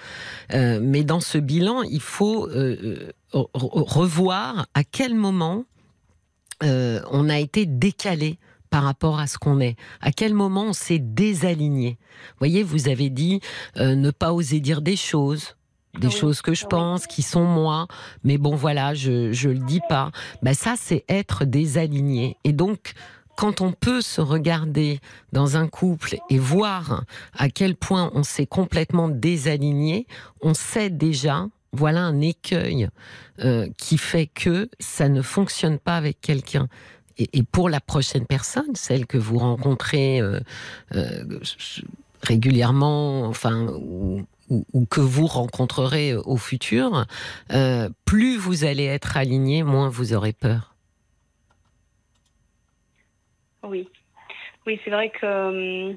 Euh, mais dans ce bilan, il faut re- revoir à quel moment on a été décalé par rapport à ce qu'on est. À quel moment on s'est désaligné. Voyez, vous avez dit ne pas oser dire des choses. Des Oui, choses que je oui. pense, qui sont moi, mais bon voilà, je je le dis pas. Ben ça c'est être désaligné. Et donc quand on peut se regarder dans un couple et voir à quel point on s'est complètement désaligné, on sait déjà, voilà un écueil euh, qui fait que ça ne fonctionne pas avec quelqu'un. Et, et pour la prochaine personne, celle que vous rencontrez euh, euh, régulièrement, enfin, ou, ou- que vous rencontrerez au futur, euh, plus vous allez être aligné, moins vous aurez peur. Oui, oui, c'est vrai que hum,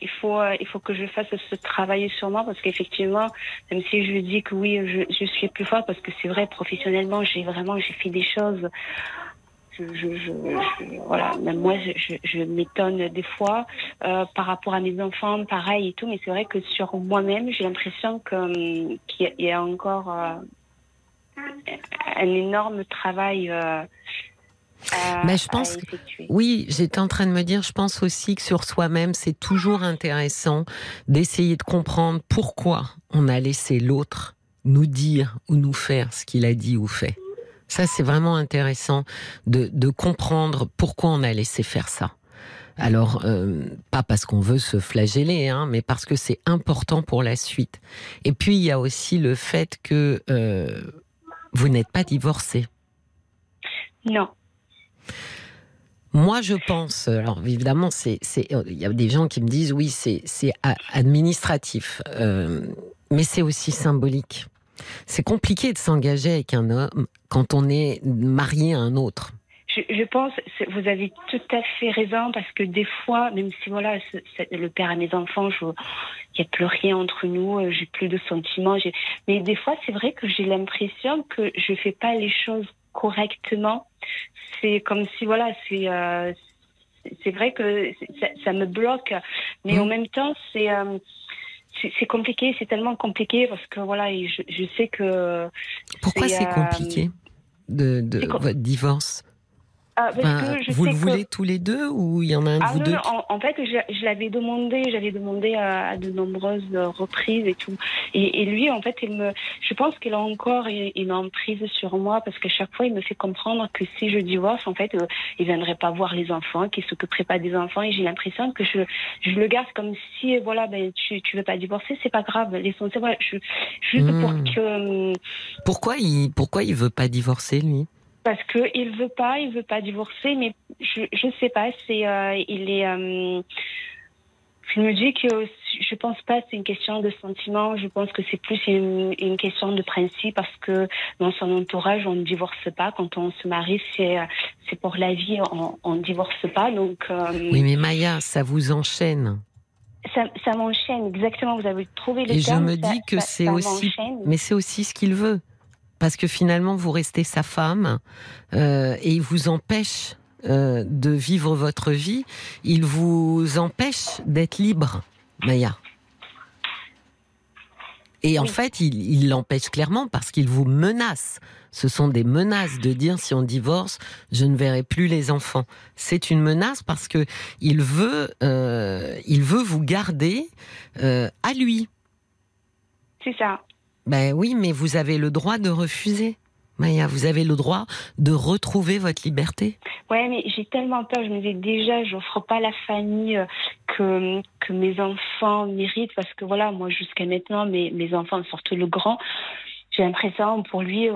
il faut euh, il faut que je fasse ce travail sur moi parce qu'effectivement, même si je dis que oui, je, je suis plus forte parce que c'est vrai professionnellement, j'ai vraiment j'ai fait des choses. Je, je, je, je- voilà, même moi, je, m'étonne des fois euh, par rapport à mes enfants, pareil et tout. Mais c'est vrai que sur moi-même, j'ai l'impression hum, qu'il y a- il y a encore euh, un énorme travail. euh, à, Mais je pense que-. Oui, j'étais en train de me dire, je pense aussi que sur soi-même, c'est toujours intéressant d'essayer de comprendre pourquoi on a laissé l'autre nous dire ou nous faire ce qu'il a dit ou fait. Ça, c'est vraiment intéressant de, de comprendre pourquoi on a laissé faire ça. Alors, euh, pas parce qu'on veut se flageller, hein, mais parce que c'est important pour la suite. Et puis, il y a aussi le fait que euh, vous n'êtes pas divorcé. Non. Moi, je pense. Alors, évidemment, c'est, il y a des gens qui me disent oui, c'est, administratif, euh, mais c'est aussi symbolique. C'est compliqué de s'engager avec un homme quand on est marié à un autre. Je, je pense, vous avez tout à fait raison, parce que des fois, même si voilà, le père à mes enfants, il n'y a plus rien entre nous, euh, j'ai plus de sentiments, mais des fois, c'est vrai que j'ai l'impression que je fais pas les choses correctement. C'est comme si voilà, c'est euh, c'est- vrai que ça, ça me bloque, mais Mhm. en même temps, c'est euh, c'est compliqué, c'est tellement compliqué parce que voilà, je, je sais que Pourquoi c'est euh, compliqué de, de c'est com- votre divorce? Parce Enfin, que je vous le que- voulez tous les deux ou il y en a un de Ah vous non, deux non, en, en fait, je, je l'avais demandé, j'avais demandé à, à de nombreuses euh, reprises et tout. Et, et lui, en fait, il me, je pense qu'il a encore une, une emprise sur moi parce qu'à chaque fois, il me fait comprendre que si je divorce, en fait, euh, il viendrait pas voir les enfants, qu'il s'occuperait pas des enfants. Et j'ai l'impression que je, je le garde comme si, voilà, ben, tu, tu veux pas divorcer, c'est pas grave. L'essentiel, voilà, je, juste Hmm. pour que, Pourquoi il pourquoi il veut pas divorcer lui? Parce que il veut pas, il veut pas divorcer, mais je je sais pas, c'est euh, il est euh, je me dis que je pense pas que c'est une question de sentiment, je pense que c'est plus une, une question de principe parce que dans son entourage on ne divorce pas. Quand on se marie, c'est c'est pour la vie, on ne divorce pas donc euh, Oui, mais Maya, ça vous enchaîne. ça, ça m'enchaîne exactement, vous avez trouvé le Et je terme, me ça- dis que c'est aussi, mais c'est aussi ce qu'il veut, parce que finalement vous restez sa femme euh, et il vous empêche euh, de vivre votre vie, il vous empêche d'être libre, Maya. Et en fait, il il l'empêche clairement parce qu'il vous menace. Ce sont des menaces de dire si on divorce, je ne verrai plus les enfants. C'est une menace parce que il veut, euh, il veut vous garder euh, à lui. C'est ça. Ben oui, mais vous avez le droit de refuser. Maya, vous avez le droit de retrouver votre liberté. Ouais, mais j'ai tellement peur. Je me disais déjà, j'offre pas la famille euh, que, que mes enfants méritent parce que voilà, moi jusqu'à maintenant, mes, mes enfants, surtout le grand, j'ai l'impression pour lui, euh,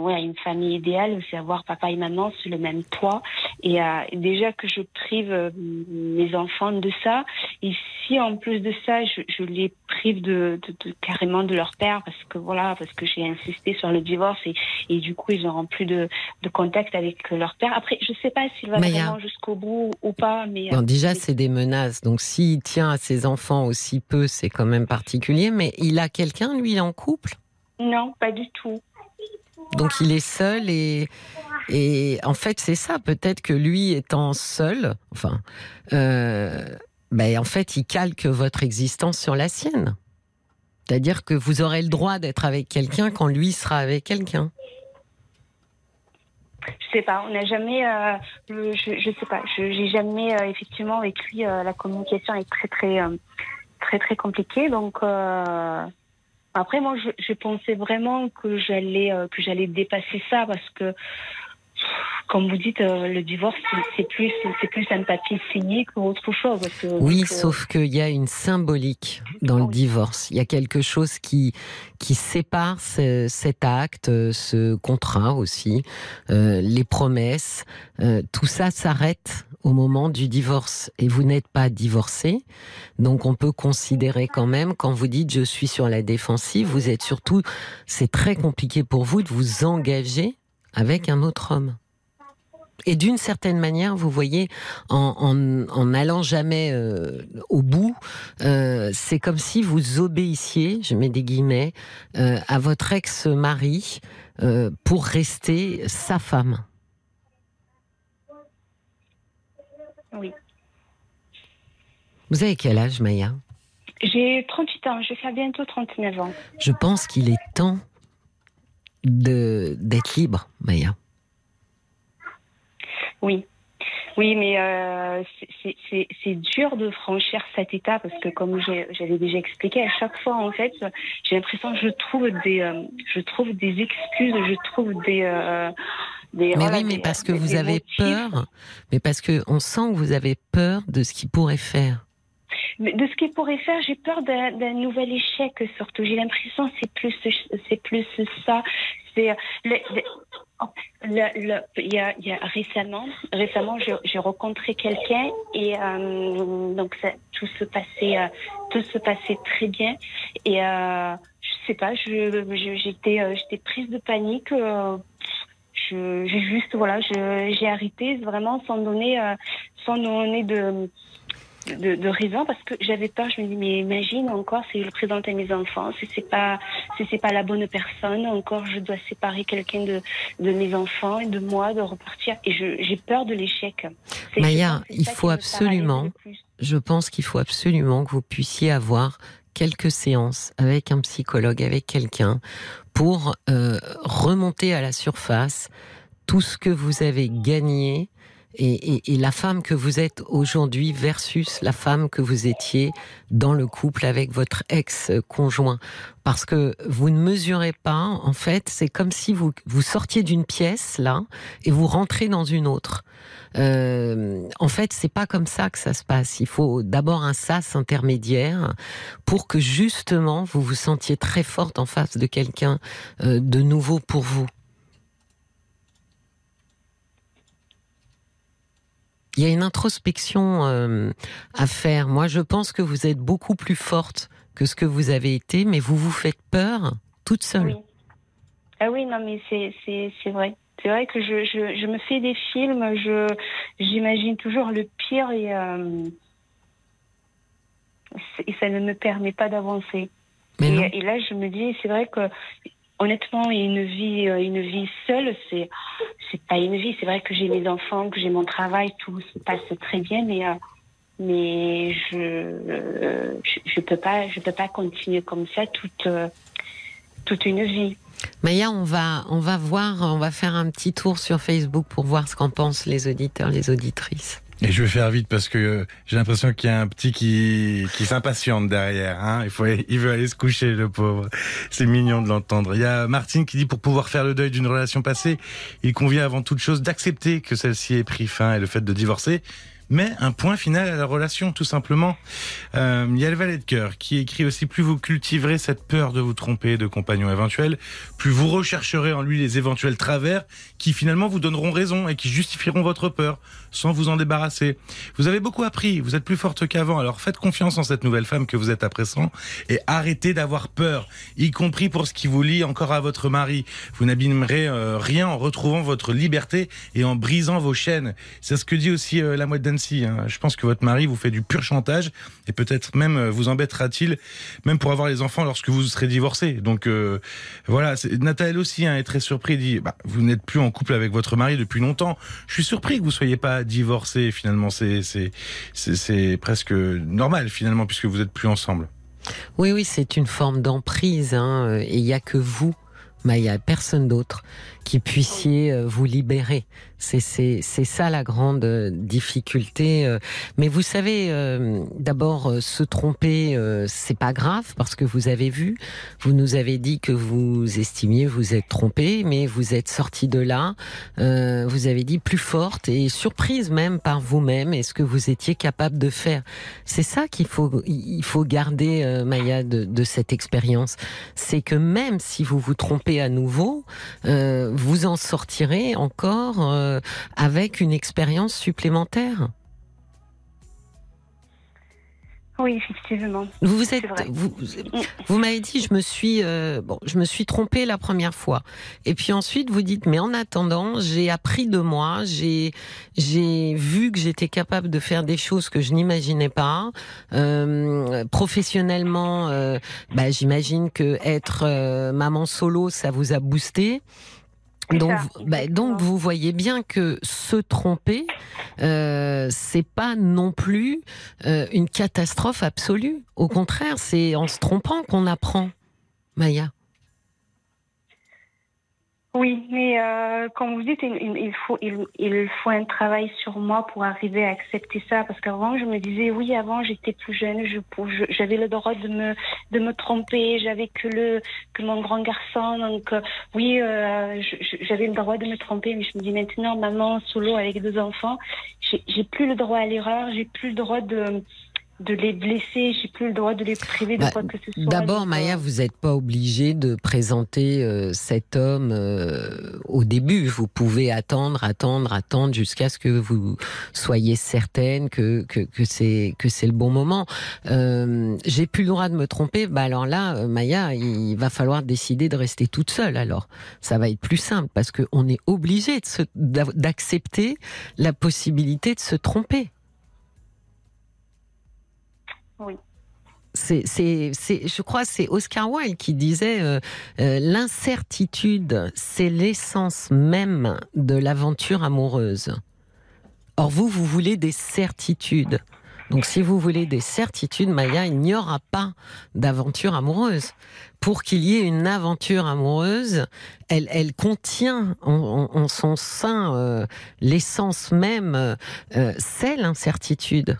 ouais, une famille idéale, c'est avoir papa et maman sur le même toit. Et euh, déjà que je prive euh, mes enfants de ça, et si en plus de ça, je, je les prive de, de, de- carrément de leur père parce que voilà, parce que j'ai insisté sur le divorce et, et du coup ils n'auront plus de, de contact avec leur père. Après, je sais pas s'il va Maya. vraiment jusqu'au bout ou pas, mais euh, Bon, déjà, c'est des menaces. Donc, s'il tient à ses enfants aussi peu, c'est quand même particulier. Mais il a quelqu'un, lui, en couple? Non, pas du tout. Donc, il est seul et, et en fait, c'est ça. Peut-être que lui, étant seul, enfin, euh, ben, en fait, il calque votre existence sur la sienne. C'est-à-dire que vous aurez le droit d'être avec quelqu'un quand lui sera avec quelqu'un. Je sais pas, on n'a jamais, euh, le- je, je sais pas, je j'ai jamais euh, effectivement avec lui la communication est très très euh, très très compliquée. Donc après moi je, je pensais vraiment que j'allais euh, que j'allais dépasser ça parce que comme vous dites euh, le divorce c'est- plus c'est plus un papier signé qu'autre chose. Que- Oui, euh, sauf qu'il y a une symbolique dans le divorce. Il y a quelque chose qui qui sépare ce- cet acte, ce contrat aussi, euh, les promesses. euh, tout ça s'arrête au moment du divorce. Et vous n'êtes pas divorcé, donc on peut considérer quand même, quand vous dites je suis sur la défensive, vous êtes surtout, c'est très compliqué pour vous de vous engager avec un autre homme. Et d'une certaine manière, vous voyez, en, en, en jamais euh, au bout, euh, c'est comme si vous obéissiez, je mets des guillemets, euh, à votre ex-mari euh, pour rester sa femme. Oui. Vous avez quel âge, Maya? J'ai 38 ans, je vais faire bientôt 39 ans. Je pense qu'il est temps de d'être libre, Maya. Oui. Oui, mais euh, c'est- c'est- c'est c'est dur de franchir cet étape parce que, comme j'ai- j'avais déjà expliqué, à chaque fois, en fait, j'ai l'impression que je trouve des, euh, je trouve des excuses, je trouve des, euh, des. Mais oui, mais parce que vous avez peur, mais parce que on sent que vous avez peur de ce qu'il pourrait faire. Mais de ce qu'il pourrait faire, j'ai peur d'un nouvel échec surtout. J'ai l'impression que c'est plus c'est plus ça. C'est euh, le, le- le- le- il y a, il y a récemment récemment j'ai rencontré quelqu'un et euh, donc ça, tout se passait euh, tout se passait très bien et euh, je sais pas j'étais j'étais prise de panique. Je j'ai juste voilà je j'ai arrêté vraiment sans donner euh, sans donner de de, de raison parce que j'avais peur. Je me dis mais imagine encore si je le présente à mes enfants, si c'est pas si c'est pas la bonne personne, encore je dois séparer quelqu'un de de mes enfants et de moi, de repartir. Et je j'ai peur de l'échec. C'est- Maya, il faut me absolument-. Je pense qu'il faut absolument que vous puissiez avoir quelques séances avec un psychologue, avec quelqu'un, pour euh, remonter à la surface tout ce que vous avez gagné et, et, la femme que vous êtes aujourd'hui versus la femme que vous étiez dans le couple avec votre ex-conjoint. Parce que vous ne mesurez pas, en fait, c'est comme si vous, vous sortiez d'une pièce, là, et vous rentrez dans une autre. Euh, en fait, c'est pas comme ça que ça se passe. Il faut d'abord un sas intermédiaire pour que justement vous vous sentiez très forte en face de quelqu'un euh, de nouveau pour vous. Il y a une introspection euh, à faire. Moi, je pense que vous êtes beaucoup plus forte que ce que vous avez été, mais vous vous faites peur toute seule. Oui. Ah oui, non, mais c'est vrai. C'est vrai que je, je, je, me fais des films, je j'imagine toujours le pire et, euh, et ça ne me permet pas d'avancer. Et, et, là, je me dis, c'est vrai que honnêtement, une vie, euh, une vie seule, c'est, c'est pas une vie. C'est vrai que j'ai mes enfants, que j'ai mon travail, tout se passe très bien, mais, euh, mais je, euh, je, peux pas, je peux pas continuer comme ça toute, toute une vie. Maya, on va, on va voir, on va faire un petit tour sur Facebook pour voir ce qu'en pensent les auditeurs, les auditrices. Et je vais faire vite parce que j'ai l'impression qu'il y a un petit qui, qui s'impatiente derrière. Hein. Il, faut, il veut aller se coucher, le pauvre. C'est mignon de l'entendre. Il y a Martine qui dit pour pouvoir faire le deuil d'une relation passée, il convient avant toute chose d'accepter que celle-ci ait pris fin et le fait de divorcer mais un point final à la relation, tout simplement. Euh, il y a le valet de cœur qui écrit aussi plus vous cultiverez cette peur de vous tromper de compagnon éventuel, plus vous rechercherez en lui les éventuels travers qui finalement vous donneront raison et qui justifieront votre peur sans vous en débarrasser. Vous avez beaucoup appris, vous êtes plus forte qu'avant, alors faites confiance en cette nouvelle femme que vous êtes à présent et arrêtez d'avoir peur, y compris pour ce qui vous lie encore à votre mari. Vous n'abîmerez euh, rien en retrouvant votre liberté et en brisant vos chaînes. C'est ce que dit aussi euh, la Hein. Je pense que votre mari vous fait du pur chantage et peut-être même euh, vous embêtera-t-il même pour avoir les enfants lorsque vous serez divorcé. Donc euh, voilà, Nathalie aussi hein, est très surpris. Dit bah, vous n'êtes plus en couple avec votre mari depuis longtemps. Je suis surpris que vous soyez pas divorcé. Finalement, c'est c'est presque normal finalement puisque vous êtes plus ensemble. Oui, oui, c'est une forme d'emprise, hein, et il n'y a que vous mais il n'y a personne d'autre qui puissiez euh, vous libérer. C'est ça la grande euh, difficulté. Euh. Mais vous savez, d'abord se tromper, c'est pas grave parce que vous avez vu, vous nous avez dit que vous estimiez vous êtes trompé, mais vous êtes sorti de là. vous avez dit plus forte et surprise même par vous-même et ce que vous étiez capable de faire. C'est ça qu'il faut il faut garder Maya de, de cette expérience, c'est que même si vous vous trompez à nouveau, vous en sortirez encore euh, avec une expérience supplémentaire. Oui, effectivement. Vous êtes, vous, vous m'avez dit, je me suis, euh, bon, je me suis trompée la première fois. Et puis ensuite, vous dites, mais en attendant, j'ai appris de moi, j'ai, j'ai vu que j'étais capable de faire des choses que je n'imaginais pas. Euh, professionnellement, bah, j'imagine que être maman solo, ça vous a boosté. Donc, bah, donc vous voyez bien que se tromper, euh, c'est pas non plus euh, une catastrophe absolue. Au contraire, c'est en se trompant qu'on apprend, Maya. Oui, mais euh, comme vous dites, il, faut, il, faut un travail sur moi pour arriver à accepter ça. Parce qu'avant, je me disais, oui, avant, j'étais plus jeune, je, j'avais le droit de me, de me tromper, j'avais que le, que mon grand garçon. Donc, euh, oui, euh, j'avais le droit de me tromper. Mais je me dis maintenant, maman, solo avec deux enfants, j'ai plus le droit à l'erreur, j'ai plus le droit de, de les blesser, j'ai plus le droit de les priver de bah, quoi que ce soit. D'abord, Maya, vous n'êtes pas obligée de présenter euh, cet homme euh, au début. Vous pouvez attendre, attendre, attendre jusqu'à ce que vous soyez certaine que que, que c'est que c'est le bon moment. Euh, j'ai plus le droit de me tromper. Bah alors là, euh, Maya, il va falloir décider de rester toute seule. Alors, ça va être plus simple parce qu'on est obligé d'accepter la possibilité de se tromper. C'est, je crois, c'est Oscar Wilde qui disait euh, euh, l'incertitude, c'est l'essence même de l'aventure amoureuse. Or vous, vous voulez des certitudes. Donc si vous voulez des certitudes, Maya, il n'y aura pas d'aventure amoureuse. Pour qu'il y ait une aventure amoureuse, elle, elle contient en, son sein euh, l'essence même, c'est l'incertitude.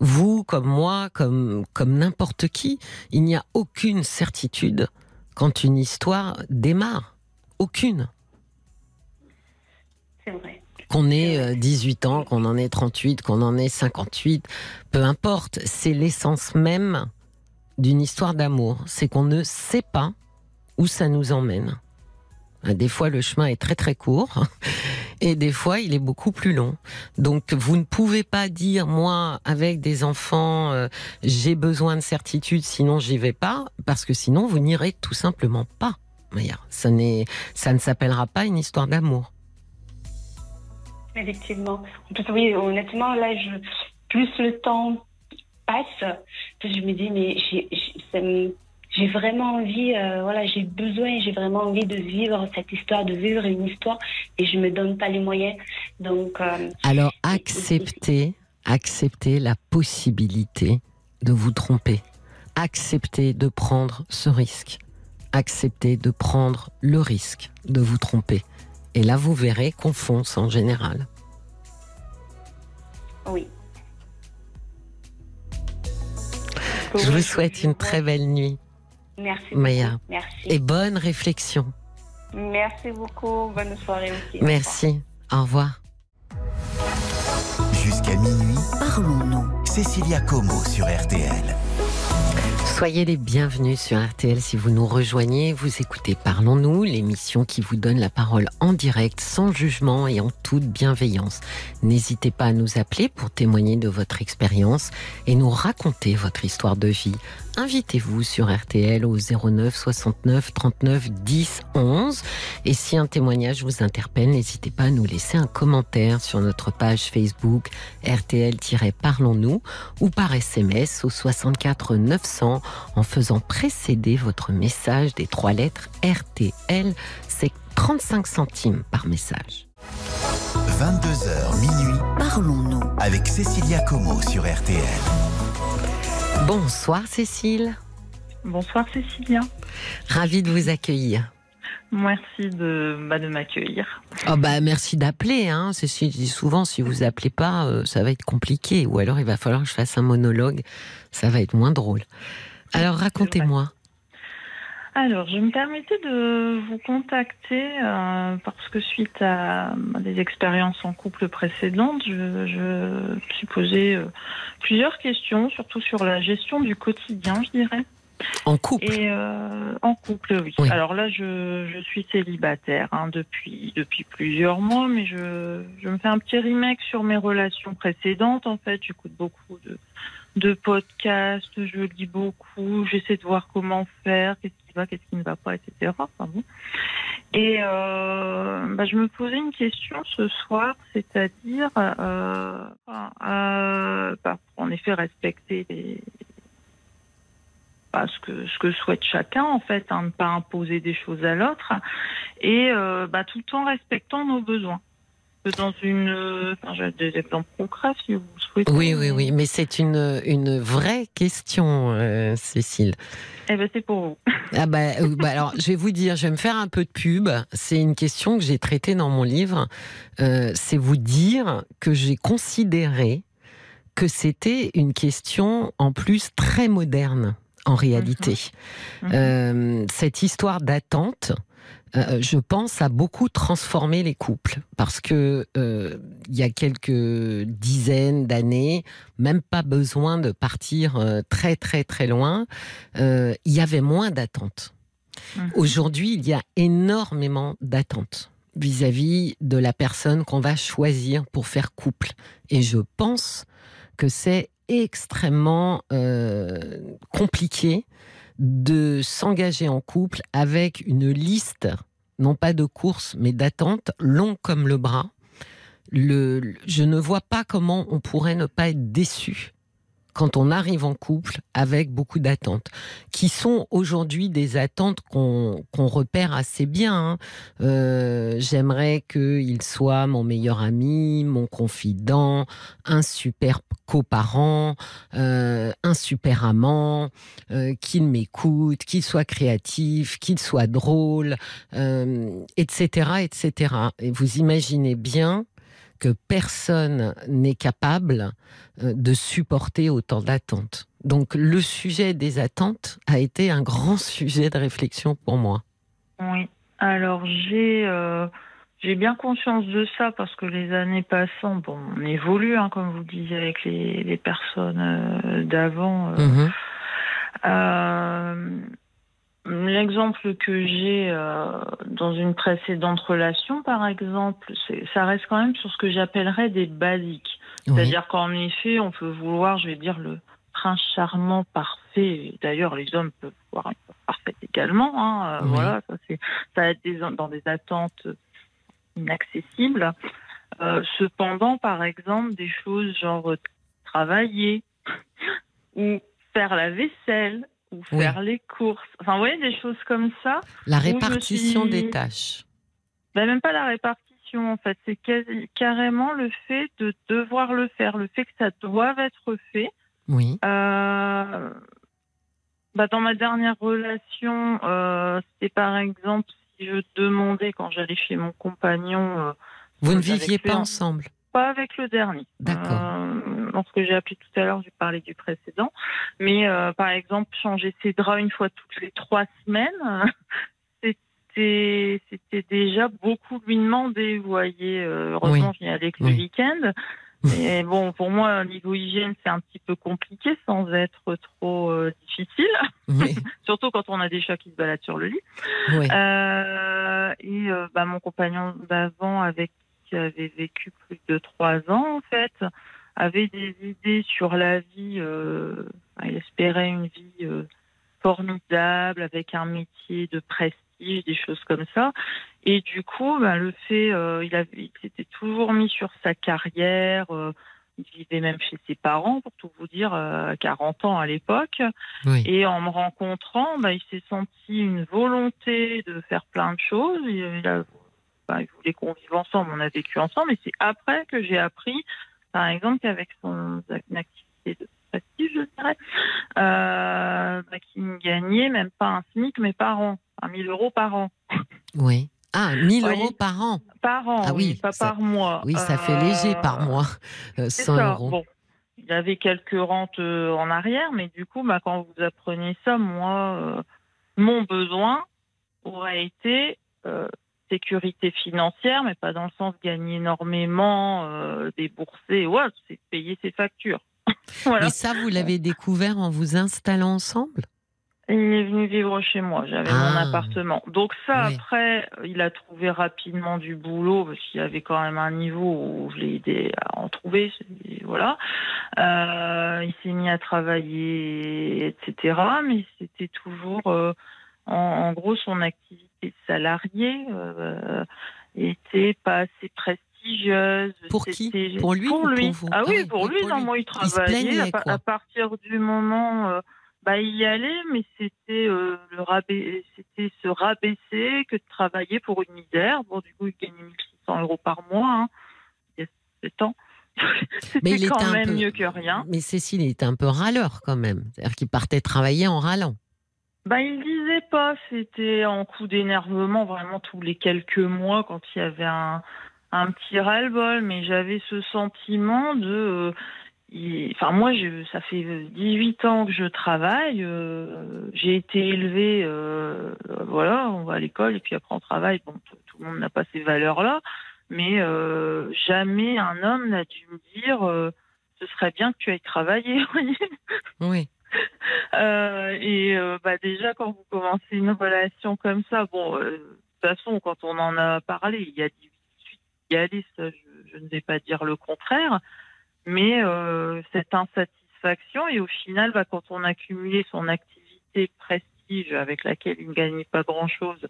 Vous, comme moi, comme, comme n'importe qui, il n'y a aucune certitude quand une histoire démarre. Aucune. C'est vrai. Qu'on ait euh, 18 ans, qu'on en ait 38, qu'on en ait 58, peu importe, c'est l'essence même d'une histoire d'amour. C'est qu'on ne sait pas où ça nous emmène. Euh, Des fois, le chemin est très très court et des fois, il est beaucoup plus long. Donc, vous ne pouvez pas dire, moi, avec des enfants, euh, j'ai besoin de certitude, sinon j'y vais pas, parce que sinon, vous n'irez tout simplement pas. Ça, ça ne s'appellera pas une histoire d'amour. Effectivement. En plus, oui, honnêtement, là, plus le temps passe, plus je me dis, mais j'ai- j'ai vraiment envie, euh, voilà, j'ai besoin, j'ai vraiment envie de vivre cette histoire, de vivre une histoire, et je me donne pas les moyens. Donc, euh, Alors acceptez, acceptez la possibilité de vous tromper. Acceptez de prendre ce risque. Acceptez de prendre le risque de vous tromper. Et là, vous verrez qu'on fonce en général. oui. Je vous souhaite une très belle nuit Merci. Maya. beaucoup. Merci. et bonne réflexion. Merci beaucoup. Bonne soirée aussi. Merci. Au revoir. Jusqu'à minuit, Parlons-nous. Cécilia Como sur RTL. Soyez les bienvenus sur RTL si vous nous rejoignez. Vous écoutez Parlons-nous, l'émission qui vous donne la parole en direct, sans jugement et en toute bienveillance. N'hésitez pas à nous appeler pour témoigner de votre expérience et nous raconter votre histoire de vie. Invitez-vous sur RTL au 09 69 39 10 11. Et si un témoignage vous interpelle, n'hésitez pas à nous laisser un commentaire sur notre page Facebook RTL-Parlons-nous ou par SMS au 64 900 en faisant précéder votre message des trois lettres RTL. C'est 35 centimes par message. 22h minuit Parlons-nous. avec Cécilia Como sur RTL. Bonsoir Cécile, Bonsoir Cécilia. ravie de vous accueillir. Merci de, bah, de m'accueillir. Oh bah merci d'appeler, hein. Cécile dit souvent si vous appelez pas, euh, ça va être compliqué, ou alors il va falloir que je fasse un monologue, ça va être moins drôle. Alors racontez-moi. Alors, je me permettais de vous contacter euh, parce que suite à, à des expériences en couple précédentes, je, je me suis posé euh, plusieurs questions, surtout sur la gestion du quotidien, je dirais. En couple. Et euh, en couple, oui. Oui. Alors là, je, je suis célibataire hein, depuis depuis plusieurs mois, mais je, je me fais un petit remake sur mes relations précédentes. En fait, j'écoute beaucoup de de podcasts, je lis beaucoup, j'essaie de voir comment faire, qu'est-ce qu'est-ce qui ne va pas, etc. Et euh, bah, je me posais une question ce soir, c'est-à-dire, euh, euh, bah, en effet, respecter bah, ce que souhaite chacun en fait, hein, ne pas imposer des choses à l'autre, et tout en respectant nos besoins. Que Dans une, euh, j'ai des exemples concrets si vous souhaitez. Oui, oui, oui, mais c'est une, une vraie question, euh, Cécile. Eh ben c'est pour vous. Ah bah, euh, bah alors, je vais vous dire, je vais me faire un peu de pub. C'est une question que j'ai traitée dans mon livre. Euh, c'est vous dire que j'ai considéré que c'était une question en plus très moderne en réalité. Mhm. Euh, cette histoire d'attente, euh, je pense, a beaucoup transformé les couples parce que euh, il y a quelques dizaines d'années, même pas besoin de partir euh, très très très loin, il y avait moins d'attentes. Mhm. Aujourd'hui, il y a énormément d'attentes vis-à-vis de la personne qu'on va choisir pour faire couple. Et je pense que c'est extrêmement compliqué de s'engager en couple avec une liste, non pas de courses, mais d'attentes longue comme le bras. Je ne vois pas comment on pourrait ne pas être déçu quand on arrive en couple avec beaucoup d'attentes, qui sont aujourd'hui des attentes qu'on repère assez bien. Hein. Euh, j'aimerais qu'il soit mon meilleur ami, mon confident, un super coparent, euh, un super amant, euh, qu'il m'écoute, qu'il soit créatif, qu'il soit drôle, etc., etc. Et vous imaginez bien que personne n'est capable euh, de supporter autant d'attentes. Donc le sujet des attentes a été un grand sujet de réflexion pour moi. Oui, alors j'ai euh, j'ai bien conscience de ça parce que les années passant, bon, on évolue, hein, comme vous disiez, avec les, personnes euh, d'avant. Mhm. L'exemple que j'ai euh, dans une précédente relation, par exemple, ça reste quand même sur ce que j'appellerais des basiques. C'est-à-dire qu'en effet, on peut vouloir, je vais dire, le prince charmant parfait. D'ailleurs, les hommes peuvent voir un parfait également. Hein, euh, voilà, ça, ça va être dans des attentes inaccessibles. Euh, cependant, par exemple, des choses genre travailler ou faire la vaisselle ou faire les courses. Enfin, vous voyez, des choses comme ça. La répartition des tâches. Ben, même pas la répartition, en fait. C'est carrément le fait de devoir le faire, le fait que ça doive être fait. Oui. Euh... Bah, dans ma dernière relation, euh, c'était par exemple si je demandais quand j'allais chez mon compagnon. Euh, vous ne viviez pas ensemble pas avec le dernier. D'accord. Euh, dans ce que j'ai appelé tout à l'heure, j'ai parlé du précédent. Mais euh, par exemple, changer ses draps une fois toutes les trois semaines, c'était déjà beaucoup lui demander. Vous voyez, euh, heureusement, je viens avec le week-end. Mais bon, pour moi, niveau hygiène, c'est un petit peu compliqué sans être trop difficile. Surtout quand on a des chats qui se baladent sur le lit. Oui. et bah, mon compagnon d'avant, avec qui avait vécu plus de trois ans, en fait, avait des idées sur la vie. Euh, il espérait une vie euh, formidable avec un métier de prestige, des choses comme ça. Et du coup, ben, le fait, euh, il, avait, il s'était toujours mis sur sa carrière. il vivait même chez ses parents, pour tout vous dire, à 40 ans à l'époque. Et en me rencontrant, ben, il s'est senti une volonté de faire plein de choses. Il, a il voulait qu'on vive ensemble, on a vécu ensemble, et c'est après que j'ai appris, par exemple, qu'avec son activité de prestige, je dirais, euh, bah, qu'il gagnait même pas un SMIC, mais par an, 1000 euros par an. Oui. Ah, 1000 euros par an Par an, ah oui, pas par mois. Oui, ça fait léger par euh, mois, 100 euh, euros. Bon. Il avait quelques rentes en arrière, mais du coup, bah, quand vous apprenez ça, moi, mon besoin aurait été sécurité financière, mais pas dans le sens gagner énormément, euh, débourser, ouais, c'est payer ses factures. voilà. Et ça, vous l'avez découvert en vous installant ensemble? Il est venu vivre chez moi, j'avais mon ah. appartement. Donc ça, après, il a trouvé rapidement du boulot, parce qu'il y avait quand même un niveau où je l'ai aidé à en trouver, voilà. Euh, il s'est mis à travailler, etc. Mais c'était toujours, euh, en, gros, son activité salariés euh, était pas assez prestigieuse. Pour qui Pour lui Pour lui. Pour ah, oui, pour lui, non, moi il travaillait. à, partir du moment, euh, bah, il y allait, mais c'était euh, le c'était se rabaisser que de travailler pour une misère. Bon, du coup, il gagnait 1600 euros par mois. Hein, il y a 7 ans. C'était quand même mieux que rien. Mais Cécile, il était un peu râleur quand même. C'est-à-dire qu'il partait travailler en râlant. Bah, il disait pas, c'était en coup d'énervement vraiment tous les quelques mois quand il y avait un, un petit ras-le-bol, mais j'avais ce sentiment de. Euh, enfin, moi, je, ça fait 18 ans que je travaille. Euh, j'ai été élevée, euh, voilà, on va à l'école et puis après on travaille. Bon, tout, le monde n'a pas ces valeurs-là, mais jamais un homme n'a dû me dire ce serait bien que tu ailles travailler. oui. Euh, et euh, bah déjà, quand vous commencez une relation comme ça, bon, euh, de toute façon, quand on en a parlé, il y a 18 y aller, ça, je, je, ne vais pas dire le contraire, mais cette insatisfaction, et au final, bah, quand on a cumulé son activité prestige avec laquelle il ne gagnait pas grand-chose,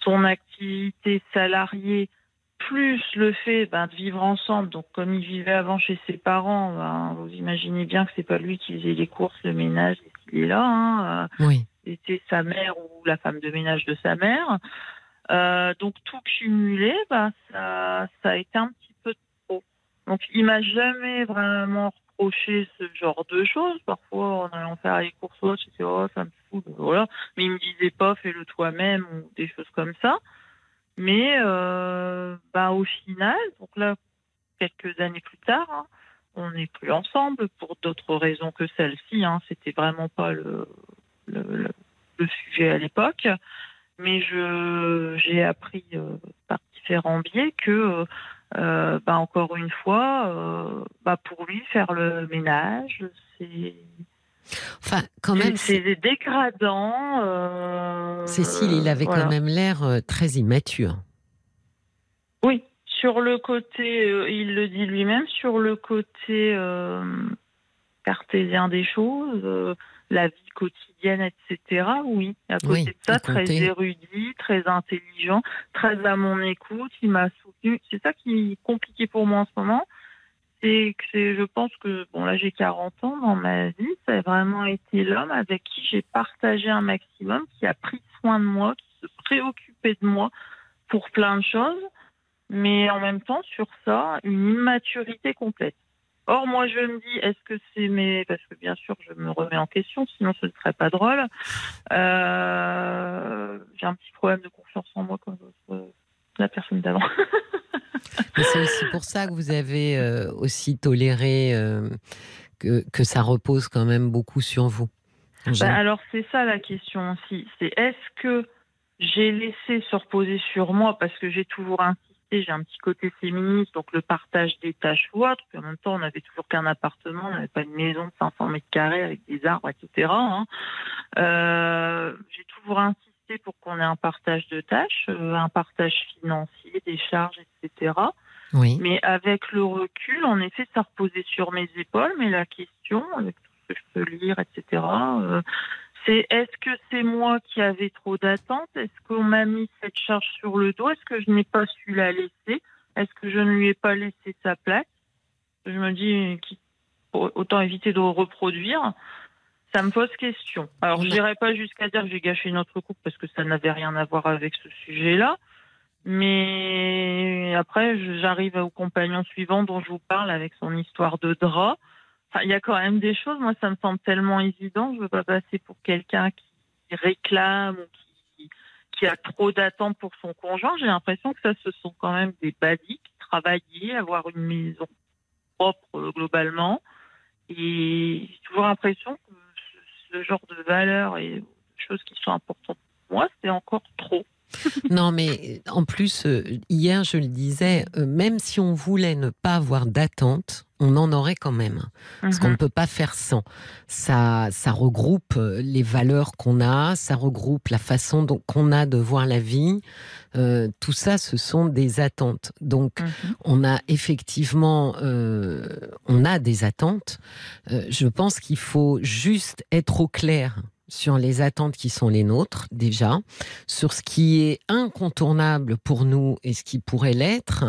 son activité salariée plus le fait ben, de vivre ensemble, donc comme il vivait avant chez ses parents, ben, vous imaginez bien que c'est pas lui qui faisait les courses, le ménage, et qu'il est là. Hein, euh, Oui. c'était sa mère ou la femme de ménage de sa mère. Euh, donc tout cumulé, bah, ça, ça a été un petit peu trop. Donc il m'a jamais vraiment reproché ce genre de choses. Parfois, en allant faire les courses, oh, j'étais oh ça me fout, voilà. Mais il me disait pas fais-le toi-même ou des choses comme ça. Mais euh, bah, au final, donc là, quelques années plus tard, hein, on n'est plus ensemble pour d'autres raisons que celle-ci. Hein. C'était vraiment pas le, le, le- sujet à l'époque. Mais je j'ai appris euh, par différents biais que euh, euh, bah, encore une fois, euh, bah, pour lui faire le ménage, c'est Enfin, quand même, c'est dégradant. euh, Cécile, il avait voilà. quand même l'air euh, très immature. Oui, sur le côté, euh, il le dit lui-même, sur le côté euh, cartésien des choses, la vie quotidienne, etc. Oui, à côté Oui, de ça, très érudit, très intelligent, très à mon écoute, il m'a soutenu. C'est ça qui est compliqué pour moi en ce moment. C'est que c'est- je pense que, bon là j'ai 40 ans dans ma vie, ça a vraiment été l'homme avec qui j'ai partagé un maximum, qui a pris soin de moi, qui se préoccupait de moi pour plein de choses mais en même temps, sur ça, une immaturité complète. Or, moi, je me dis, est-ce que c'est mes... Parce que bien sûr, je me remets en question, sinon ce ne serait pas drôle. Euh, J'ai un petit problème de confiance en moi comme la personne d'avant. Mais c'est aussi pour ça que vous avez euh, aussi toléré euh, que, que ça repose quand même beaucoup sur vous. Bah, alors, c'est ça la question aussi. C'est est-ce que j'ai laissé se reposer sur moi parce que j'ai toujours insisté, j'ai un petit côté féministe, donc le partage des tâches ou autre. Puis en même temps, on n'avait toujours qu'un appartement, on n'avait pas une maison de 500 mètres carrés avec des arbres, etc. hein. Euh, j'ai toujours insisté pour qu'on ait un partage de tâches, euh, un partage financier, des charges, etc. Oui. Mais avec le recul, en effet, ça reposait sur mes épaules. Mais la question, avec tout ce que je peux lire, etc., euh, c'est est-ce que c'est moi qui avais trop d'attentes? Est-ce qu'on m'a mis cette charge sur le dos? Est-ce que je n'ai pas su la laisser? Est-ce que je ne lui ai pas laissé sa place? Je me dis, autant éviter de reproduire. Ça me pose question. Alors, je n'irai pas jusqu'à dire que j'ai gâché notre couple parce que ça n'avait rien à voir avec ce sujet-là. Mais après, j'arrive au compagnon suivant dont je vous parle avec son histoire de drap. Enfin, il y a quand même des choses, moi, ça me semble tellement évident. Je veux pas passer pour quelqu'un qui réclame ou qui, qui a trop d'attentes pour son conjoint. J'ai l'impression que ça, ce sont quand même des basiques. Travailler, avoir une maison propre euh, globalement. Et j'ai toujours l'impression que ce, genre de valeurs et choses qui sont importantes pour moi, c'est encore trop. Non, mais en plus, euh, hier, je le disais, euh, même si on voulait ne pas avoir d'attente, on en aurait quand même. Parce qu'on ne peut pas faire sans. Ça, ça regroupe euh, les valeurs qu'on a, ça regroupe la façon dont qu'on a de voir la vie. Euh, tout ça, ce sont des attentes. Donc, Mhm. on a effectivement, euh, on a des attentes. Euh, je pense qu'il faut juste être au clair sur les attentes qui sont les nôtres déjà, sur ce qui est incontournable pour nous et ce qui pourrait l'être,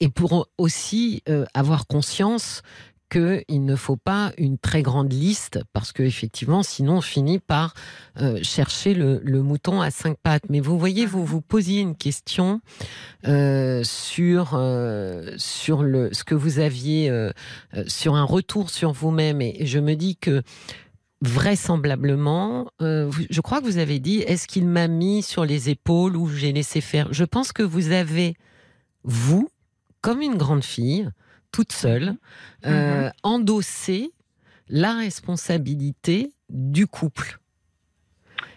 et pour aussi euh, avoir conscience qu'il ne faut pas une très grande liste, parce que effectivement, sinon on finit par euh, chercher le, mouton à cinq pattes. Mais vous voyez, vous vous posiez une question euh, sur sur le ce que vous aviez sur un retour sur vous-même, et je me dis que vraisemblablement, euh, je crois que vous avez dit, est-ce qu'il m'a mis sur les épaules ou j'ai laissé faire? Je pense que vous avez, vous, comme une grande fille, toute seule, euh, endossé la responsabilité du couple.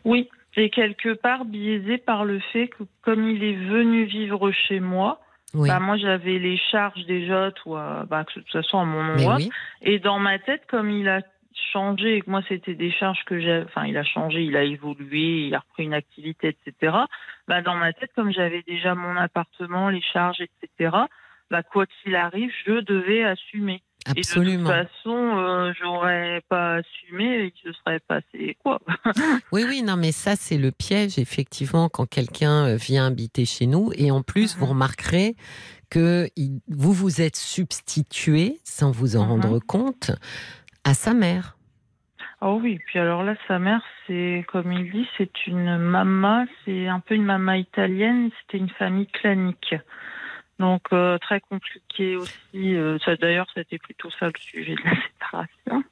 Oui, j'ai quelque part biaisé par le fait que comme il est venu vivre chez moi, Oui, bah moi j'avais les charges déjà, toi, bah, que toute façon à mon nom oui, Et dans ma tête, comme il a changé, et que moi c'était des charges que j'ai, enfin il a changé, il a évolué, il a repris une activité, etc. Bah dans ma tête, comme j'avais déjà mon appartement, les charges, etc. Bah quoi qu'il arrive, je devais assumer. Absolument. Et de toute façon, euh, j'aurais pas assumé et que ce serait passé quoi. Oui, oui, non, mais ça, c'est le piège, effectivement, quand quelqu'un euh, vient habiter chez nous. Et en plus, vous Mhm. remarquerez que vous vous êtes substitué, sans vous en Mhm. rendre compte, à sa mère. Oh oui, puis alors là, sa mère, c'est comme il dit, c'est une mama, c'est un peu une mama italienne, c'était une famille clanique. Donc euh, très compliqué aussi. euh, ça d'ailleurs, c'était plutôt ça le sujet de la séparation.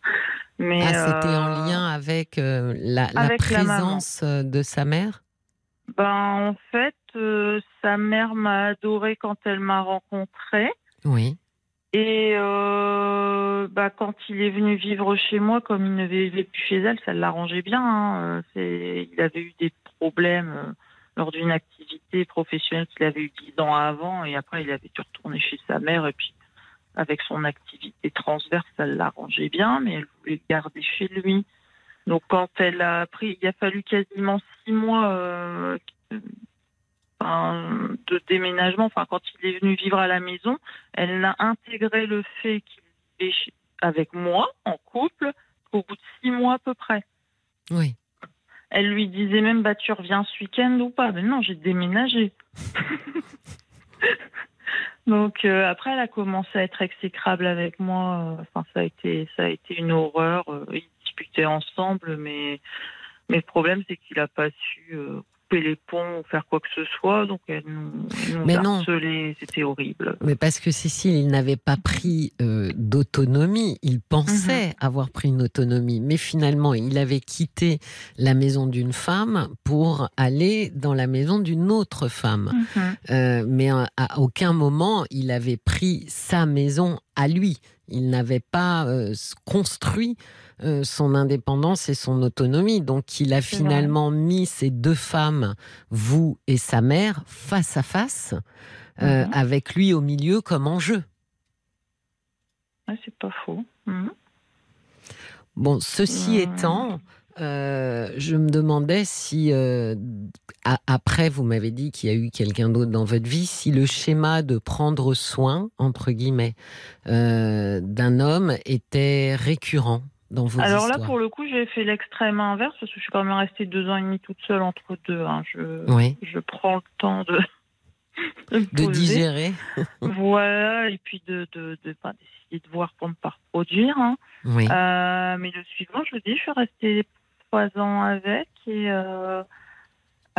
Mais Ah, c'était en euh, lien avec la, avec présence de sa mère? Ben en fait, sa mère m'a adorée quand elle m'a rencontrée. Oui. Et euh, bah, quand il est venu vivre chez moi, comme il ne vivait plus chez elle, ça l'arrangeait bien. hein. Euh, il avait eu des problèmes euh, lors d'une activité professionnelle qu'il avait eu dix ans avant, et après il avait dû retourner chez sa mère, et puis avec son activité transverse, ça l'arrangeait bien, mais elle voulait le garder chez lui. Donc quand elle a pris, il a fallu quasiment six mois euh, enfin, de déménagement. Enfin, quand il est venu vivre à la maison, elle a intégré le fait qu'il est avec moi en couple qu'au bout de six mois à peu près. Oui. Elle lui disait même bah tu reviens ce week-end ou pas? Mais non, j'ai déménagé. Donc euh, après, elle a commencé à être exécrable avec moi. Enfin, ça a été, ça a été une horreur. Euh, Ils discutaient ensemble, mais mais le problème c'est qu'il a pas su euh, couper les ponts ou faire quoi que ce soit. Donc elle nous, Mais non. C'était horrible. Mais parce que Cécile, il n'avait pas pris euh, d'autonomie. Il pensait Mhm. avoir pris une autonomie. Mais finalement, il avait quitté la maison d'une femme pour aller dans la maison d'une autre femme. Euh, mais à, à aucun moment, il avait pris sa maison à lui. Il n'avait pas euh, construit euh, son indépendance et son autonomie. Donc, il a finalement mis ces deux femmes, vous et sa mère, face à face, euh, Mhm. avec lui au milieu comme enjeu. Ouais, c'est pas faux. Mhm. Bon, ceci étant, euh, je me demandais si, euh, a- après, vous m'avez dit qu'il y a eu quelqu'un d'autre dans votre vie, si le schéma de prendre soin, entre guillemets, euh, d'un homme était récurrent dans vos Alors là, pour le coup, j'ai fait l'extrême inverse parce que je suis quand même restée deux ans et demi toute seule entre deux. hein. Je, Oui, je prends le temps de, de, digérer. Voilà, et puis de, de, de, enfin, d'essayer de voir pour ne pas reproduire. hein. Oui. Euh, mais le suivant, je vous dis, je suis restée trois ans avec et euh,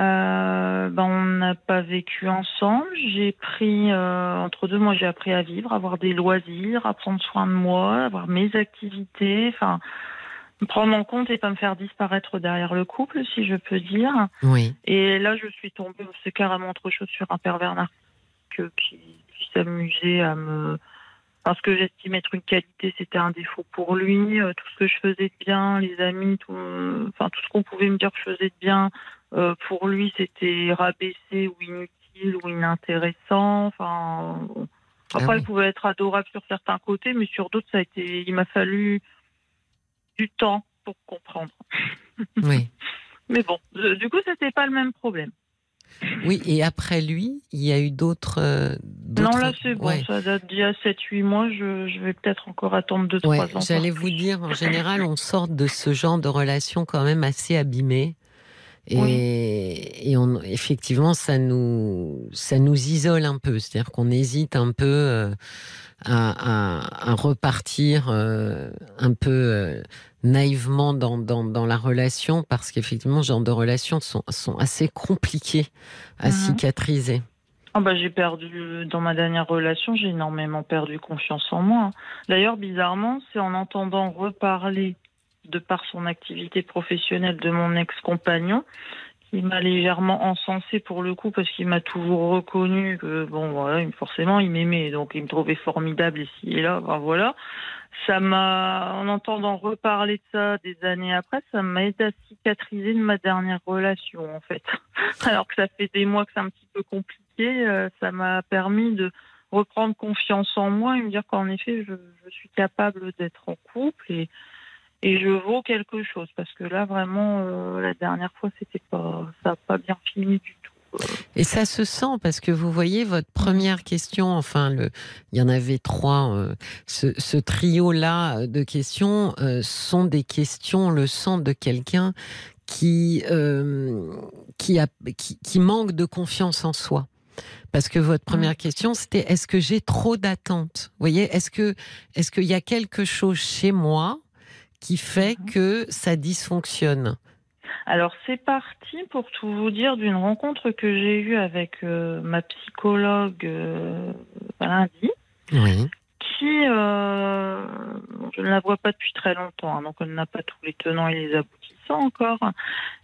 euh, ben, on n'a pas vécu ensemble. J'ai pris, euh, entre deux, moi j'ai appris à vivre, à avoir des loisirs, à prendre soin de moi, avoir mes activités, enfin, me prendre en compte et pas me faire disparaître derrière le couple, si je peux dire. Oui. Et là, je suis tombée, c'est carrément autre chose sur un pervers narcissique qui, qui s'amusait à me. Parce que j'estime être une qualité, c'était un défaut pour lui. Euh, Tout ce que je faisais de bien, les amis, tout, enfin tout ce qu'on pouvait me dire que je faisais de bien, euh, pour lui, c'était rabaissé ou inutile ou inintéressant. Enfin, bon. Ah après, oui. il pouvait être adorable sur certains côtés, mais sur d'autres, ça a été. Il m'a fallu du temps pour comprendre. Oui. Mais bon, du coup, c'était pas le même problème. Oui, et après lui, il y a eu d'autres. euh, Non, là, c'est bon. Ouais. Ça date d'il y a 7-8 mois. Je, je vais peut-être encore attendre 2-3 Ouais, ans. j'allais vous dire, en général, on sort de ce genre de relation quand même assez abîmée. Et, Oui. et on, effectivement, ça nous, ça nous isole un peu. C'est-à-dire qu'on hésite un peu euh, à, à- à repartir euh, un peu euh, naïvement dans, dans, dans la relation parce qu'effectivement, ce genre de relations sont, sont assez compliquées à Mhm. cicatriser. Ah bah, j'ai perdu, dans ma dernière relation, j'ai énormément perdu confiance en moi. D'ailleurs, bizarrement, c'est en entendant reparler, de par son activité professionnelle, de mon ex-compagnon, qui m'a légèrement encensé pour le coup, parce qu'il m'a toujours reconnu que, bon, voilà, forcément, il m'aimait, donc il me trouvait formidable ici et là, ben voilà. Ça m'a, en entendant reparler de ça des années après, ça m'a aidé à cicatriser de ma dernière relation, en fait. Alors que ça fait des mois que c'est un petit peu compliqué, euh, ça m'a permis de reprendre confiance en moi et me dire qu'en effet, je, je suis capable d'être en couple et, et je vaux quelque chose. Parce que là, vraiment, euh, la dernière fois, c'était pas, ça n'a pas bien fini du tout. Et ça se sent parce que vous voyez votre première question, enfin, le, il y en avait trois, euh, ce, ce trio-là de questions euh, sont des questions, le sent de quelqu'un qui, euh, qui, a, qui, qui manque de confiance en soi. Parce que votre première question, c'était est-ce que j'ai trop d'attentes? Vous voyez, est-ce que est-ce qu'il y a quelque chose chez moi qui fait que ça dysfonctionne. Alors c'est parti pour tout vous dire d'une rencontre que j'ai eue avec euh, ma psychologue euh, lundi, Oui. qui euh, je ne la vois pas depuis très longtemps, hein, donc elle n'a pas tous les tenants et les aboutissants encore,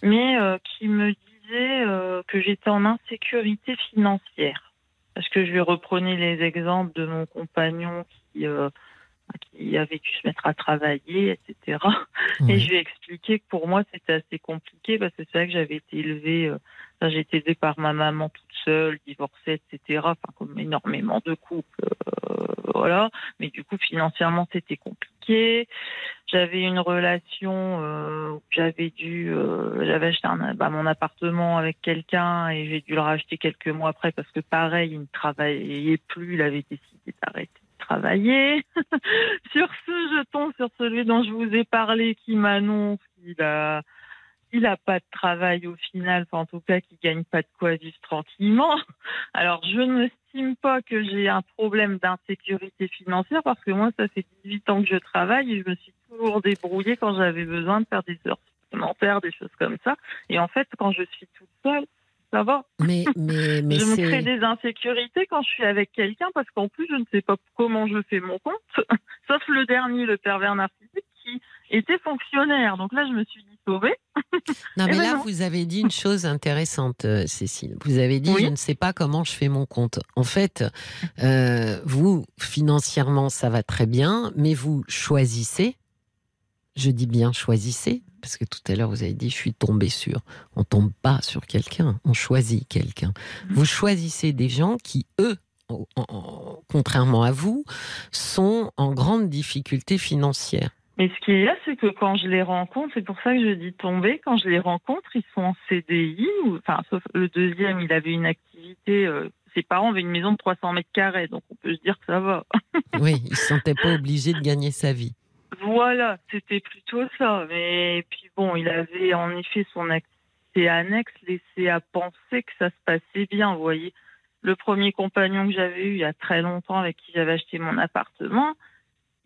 mais euh, qui me disait que j'étais en insécurité financière, parce que je lui reprenais les exemples de mon compagnon qui qui avait dû se mettre à travailler, etc. Et je lui ai expliqué que pour moi, c'était assez compliqué parce que c'est vrai que j'avais été élevée, euh, j'ai été élevée par ma maman toute seule, divorcée, etc. Enfin, comme énormément de couples, euh, voilà. Mais du coup, financièrement, c'était compliqué. J'avais une relation, euh, où j'avais dû, euh, j'avais acheté un, bah, mon appartement avec quelqu'un et j'ai dû le racheter quelques mois après parce que pareil, il ne travaillait plus, il avait décidé d'arrêter travailler. sur ce, je tombe sur celui dont je vous ai parlé qui m'annonce qu'il a n'a pas de travail au final, enfin, en tout cas qu'il gagne pas de quoi vivre tranquillement. Alors je ne estime pas que j'ai un problème d'insécurité financière parce que moi ça fait 18 ans que je travaille et je me suis toujours débrouillée quand j'avais besoin de faire des heures supplémentaires, des choses comme ça. Et en fait quand je suis toute seule, ça va. Mais mais mais je me crée des insécurités quand je suis avec quelqu'un parce qu'en plus, je ne sais pas comment je fais mon compte, sauf le dernier, le pervers narcissique, qui était fonctionnaire. Donc là, je me suis dit sauvée. non Eh mais ben là non. vous avez dit une chose intéressante, euh, Cécile. Vous avez dit Oui. je ne sais pas comment je fais mon compte. En fait, euh, vous financièrement ça va très bien, mais vous choisissez. Je dis bien choisissez parce que tout à l'heure vous avez dit je suis tombée sur. On tombe pas sur quelqu'un, on choisit quelqu'un. Vous choisissez des gens qui eux en- en- contrairement à vous, sont en grande difficulté financière. Mais ce qu'il y a, c'est que quand je les rencontre, c'est pour ça que je dis tomber, quand je les rencontre, ils sont en CDI, ou, enfin, sauf le deuxième, il avait une activité, euh, ses parents avaient une maison de 300 mètres carrés, donc on peut se dire que ça va. Oui, il ne se sentait pas obligé de gagner sa vie. Voilà, c'était plutôt ça. Mais puis bon, il avait en effet son activité annexe laissé à penser que ça se passait bien. Vous voyez, le premier compagnon que j'avais eu il y a très longtemps, avec qui j'avais acheté mon appartement,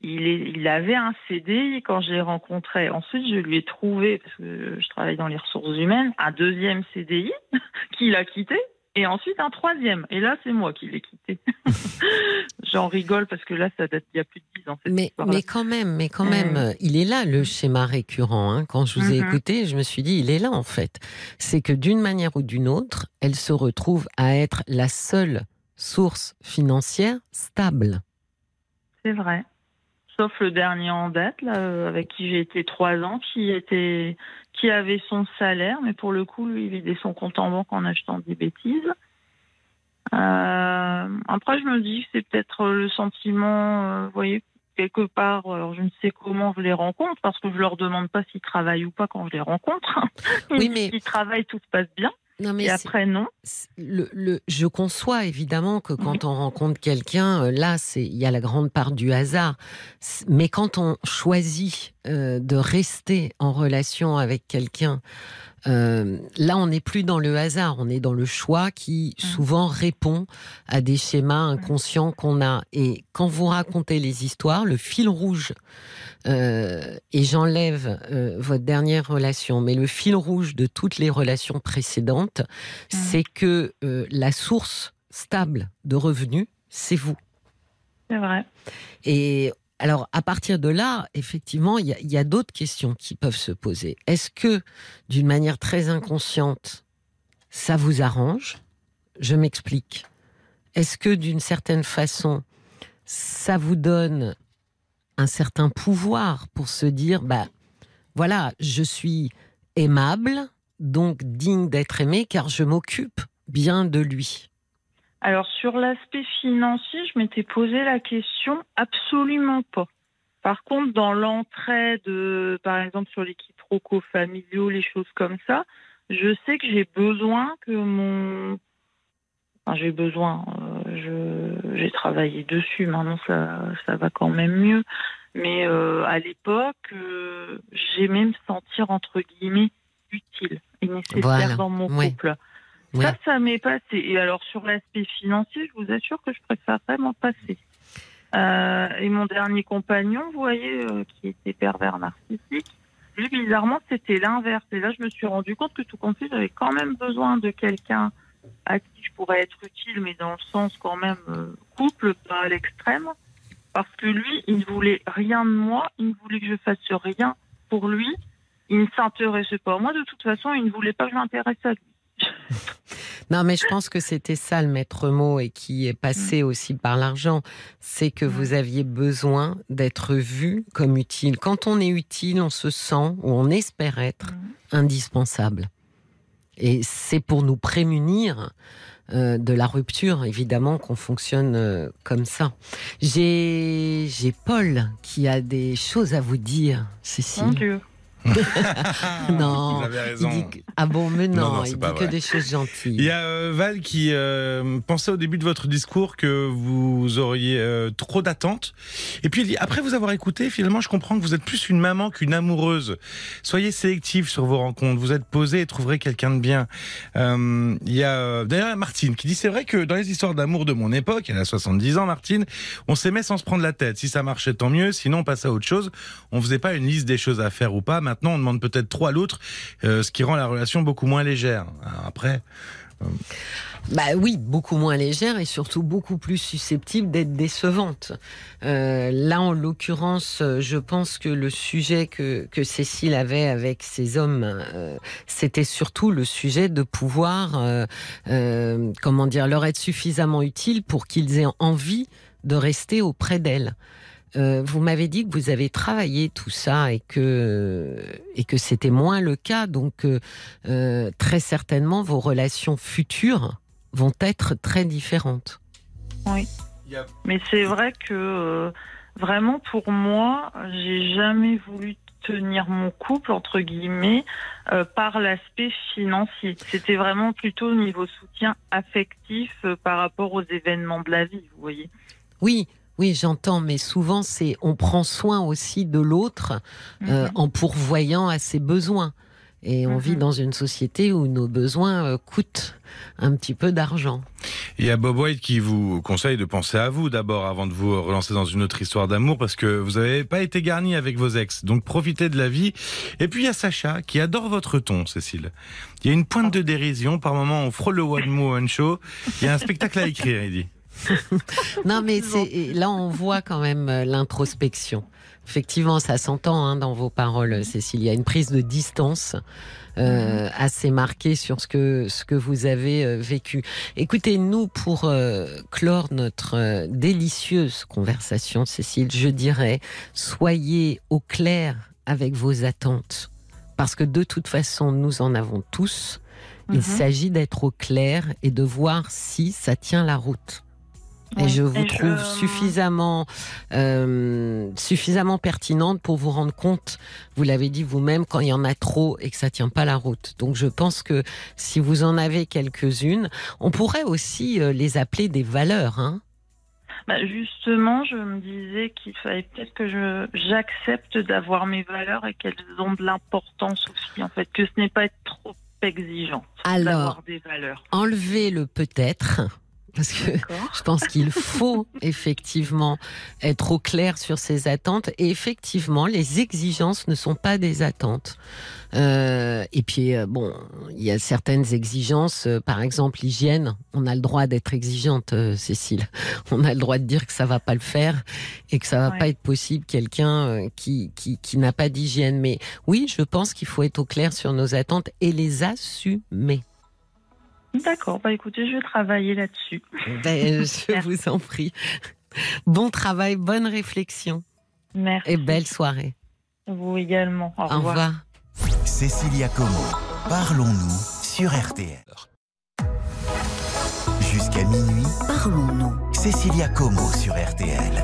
il, est, il avait un CDI quand je l'ai rencontré. Ensuite, je lui ai trouvé, parce que je travaille dans les ressources humaines, un deuxième CDI qu'il a quitté. Et ensuite un troisième. Et là, c'est moi qui l'ai quitté. J'en rigole parce que là, ça date il y a plus de dix ans. cette Mais, quand même, mais quand Euh. même, il est là le schéma récurrent. hein. Quand je vous ai Mhm. écouté, je me suis dit, il est là en fait. C'est que d'une manière ou d'une autre, elle se retrouve à être la seule source financière stable. C'est vrai. Sauf le dernier en date, là, euh, avec qui j'ai été trois ans, qui était, qui avait son salaire, mais pour le coup, lui, il vidait son compte en banque en achetant des bêtises. Euh, après, je me dis que c'est peut-être le sentiment, euh, vous voyez, quelque part, alors je ne sais comment je les rencontre, parce que je leur demande pas s'ils travaillent ou pas quand je les rencontre. Oui, mais- qu'ils travaillent, tout se passe bien. Non, mais Et après, non. c'est- le, le- je conçois évidemment que quand on rencontre quelqu'un, euh, là, c'est il y a la grande part du hasard. Mais quand on choisit euh, de rester en relation avec quelqu'un, euh, là, on n'est plus dans le hasard, on est dans le choix qui souvent répond à des schémas inconscients qu'on a. Et quand vous racontez les histoires, le fil rouge, euh, et j'enlève euh, votre dernière relation, mais le fil rouge de toutes les relations précédentes, c'est que la source stable de revenus, c'est vous. C'est vrai. Et alors, à partir de là, effectivement, il y a, d'autres questions qui peuvent se poser. Est-ce que, d'une manière très inconsciente, ça vous arrange? Je m'explique. Est-ce que, d'une certaine façon, ça vous donne un certain pouvoir pour se dire, bah, voilà, je suis aimable, donc digne d'être aimé, car je m'occupe bien de lui? Alors sur l'aspect financier, je m'étais posé la question absolument pas. Par contre, dans l'entraide, euh, par exemple sur les quiproquos familiaux, les choses comme ça, je sais que j'ai besoin que mon. Enfin, j'ai besoin. euh, je... J'ai travaillé dessus. Maintenant, ça, ça va quand même mieux. Mais euh, à l'époque, euh, j'aimais me sentir, entre guillemets, utile et nécessaire Voilà. dans mon couple. Ouais. Ça, ça m'est passé. Et alors, sur l'aspect financier, je vous assure que je préférerais m'en passer. Euh, et mon dernier compagnon, vous voyez, euh, qui était pervers narcissique, lui, bizarrement, c'était l'inverse. Et là, je me suis rendu compte que tout compte fait, j'avais quand même besoin de quelqu'un à qui je pourrais être utile, mais dans le sens quand même euh, couple, pas à l'extrême. Parce que lui, il ne voulait rien de moi, il ne voulait que je fasse rien pour lui. Il ne s'intéressait pas. Moi, de toute façon, il ne voulait pas que je m'intéresse à lui. Non, mais je pense que c'était ça le maître mot et qui est passé aussi par l'argent. C'est que vous aviez besoin d'être vu comme utile. Quand on est utile, on se sent ou on espère être indispensable. Et c'est pour nous prémunir euh, de la rupture, évidemment, qu'on fonctionne euh, comme ça. J'ai Paul qui a des choses à vous dire, Cécile. Mon Dieu. non, Vous avez il raison. dit que- ah bon, mais non, Non, non, c'est il dit que des choses gentilles. Il y a euh, Val qui euh, pensait au début de votre discours que vous auriez euh, trop d'attentes. Et puis il dit, après vous avoir écouté, finalement, je comprends que vous êtes plus une maman qu'une amoureuse. Soyez sélectif sur vos rencontres. Vous êtes posé et trouverez quelqu'un de bien. Il y a d'ailleurs Martine qui dit, c'est vrai que dans les histoires d'amour de mon époque, elle a 70 ans, Martine, on s'aimait sans se prendre la tête. Si ça marchait, tant mieux. Sinon, on passait à autre chose. On faisait pas une liste des choses à faire ou pas. Maintenant, on demande peut-être trop à l'autre, euh, ce qui rend la relation beaucoup moins légère. Après. Bah oui, beaucoup moins légère et surtout beaucoup plus susceptible d'être décevante. Euh, là, en l'occurrence, euh, je pense que le sujet que, que Cécile avait avec ces hommes, euh, c'était surtout le sujet de pouvoir, euh, euh, comment dire, leur être suffisamment utile pour qu'ils aient envie de rester auprès d'elle. Euh, vous m'avez dit que vous avez travaillé tout ça et que et que c'était moins le cas, donc euh, euh, très certainement vos relations futures vont être très différentes. Mais c'est vrai que euh, vraiment pour moi, j'ai jamais voulu tenir mon couple entre guillemets euh, par l'aspect financier. C'était vraiment plutôt au niveau soutien affectif euh, par rapport aux événements de la vie, vous voyez. Oui, oui, j'entends, mais souvent c'est on prend soin aussi de l'autre euh, Mhm. en pourvoyant à ses besoins. Et on Mhm. vit dans une société où nos besoins euh, coûtent un petit peu d'argent. Il y a Bob White qui vous conseille de penser à vous d'abord avant de vous relancer dans une autre histoire d'amour parce que vous n'avez pas été garni avec vos ex. Donc profitez de la vie. Et puis il y a Sacha qui adore votre ton, Cécile. Il y a une pointe de dérision. Par moment, on frôle le one one show. Il y a un spectacle à écrire, il dit. Non, mais là on voit quand même euh, l'introspection. Effectivement, ça s'entend hein, dans vos paroles, Cécile. Il y a une prise de distance euh, assez marquée sur ce que ce que vous avez euh, vécu. Écoutez, nous pour euh, clore notre délicieuse conversation, Cécile, je dirais soyez au clair avec vos attentes, parce que de toute façon, nous en avons tous. Il Mhm. s'agit d'être au clair et de voir si ça tient la route. Et Oui. je vous Et je- trouve suffisamment, euh, suffisamment pertinente pour vous rendre compte, vous l'avez dit vous-même, quand il y en a trop et que ça tient pas la route. Donc je pense que si vous en avez quelques-unes, on pourrait aussi euh, les appeler des valeurs. Hein Bah, justement, je me disais qu'il fallait peut-être que je j'accepte d'avoir mes valeurs et qu'elles ont de l'importance aussi, en fait, que ce n'est pas être trop exigeant Alors, d'avoir des valeurs. enlevez le peut-être. Parce que je pense qu'il faut effectivement être au clair sur ses attentes. Et effectivement, les exigences ne sont pas des attentes. Euh, et puis, euh, bon, il y a certaines exigences, euh, par exemple l'hygiène. On a le droit d'être exigeante, euh, Cécile. On a le droit de dire que ça va pas le faire et que ça va Ouais. pas être possible quelqu'un qui, qui, qui n'a pas d'hygiène. Mais oui, je pense qu'il faut être au clair sur nos attentes et les assumer. D'accord. Bah écoutez, je vais travailler là-dessus. Ben, je vous en prie. Bon travail, bonne réflexion Merci. et belle soirée. Vous également. Au Au revoir. revoir. Cécilia Como, parlons-nous sur RTL. Jusqu'à minuit, Parlons-nous. Cécilia Como sur RTL.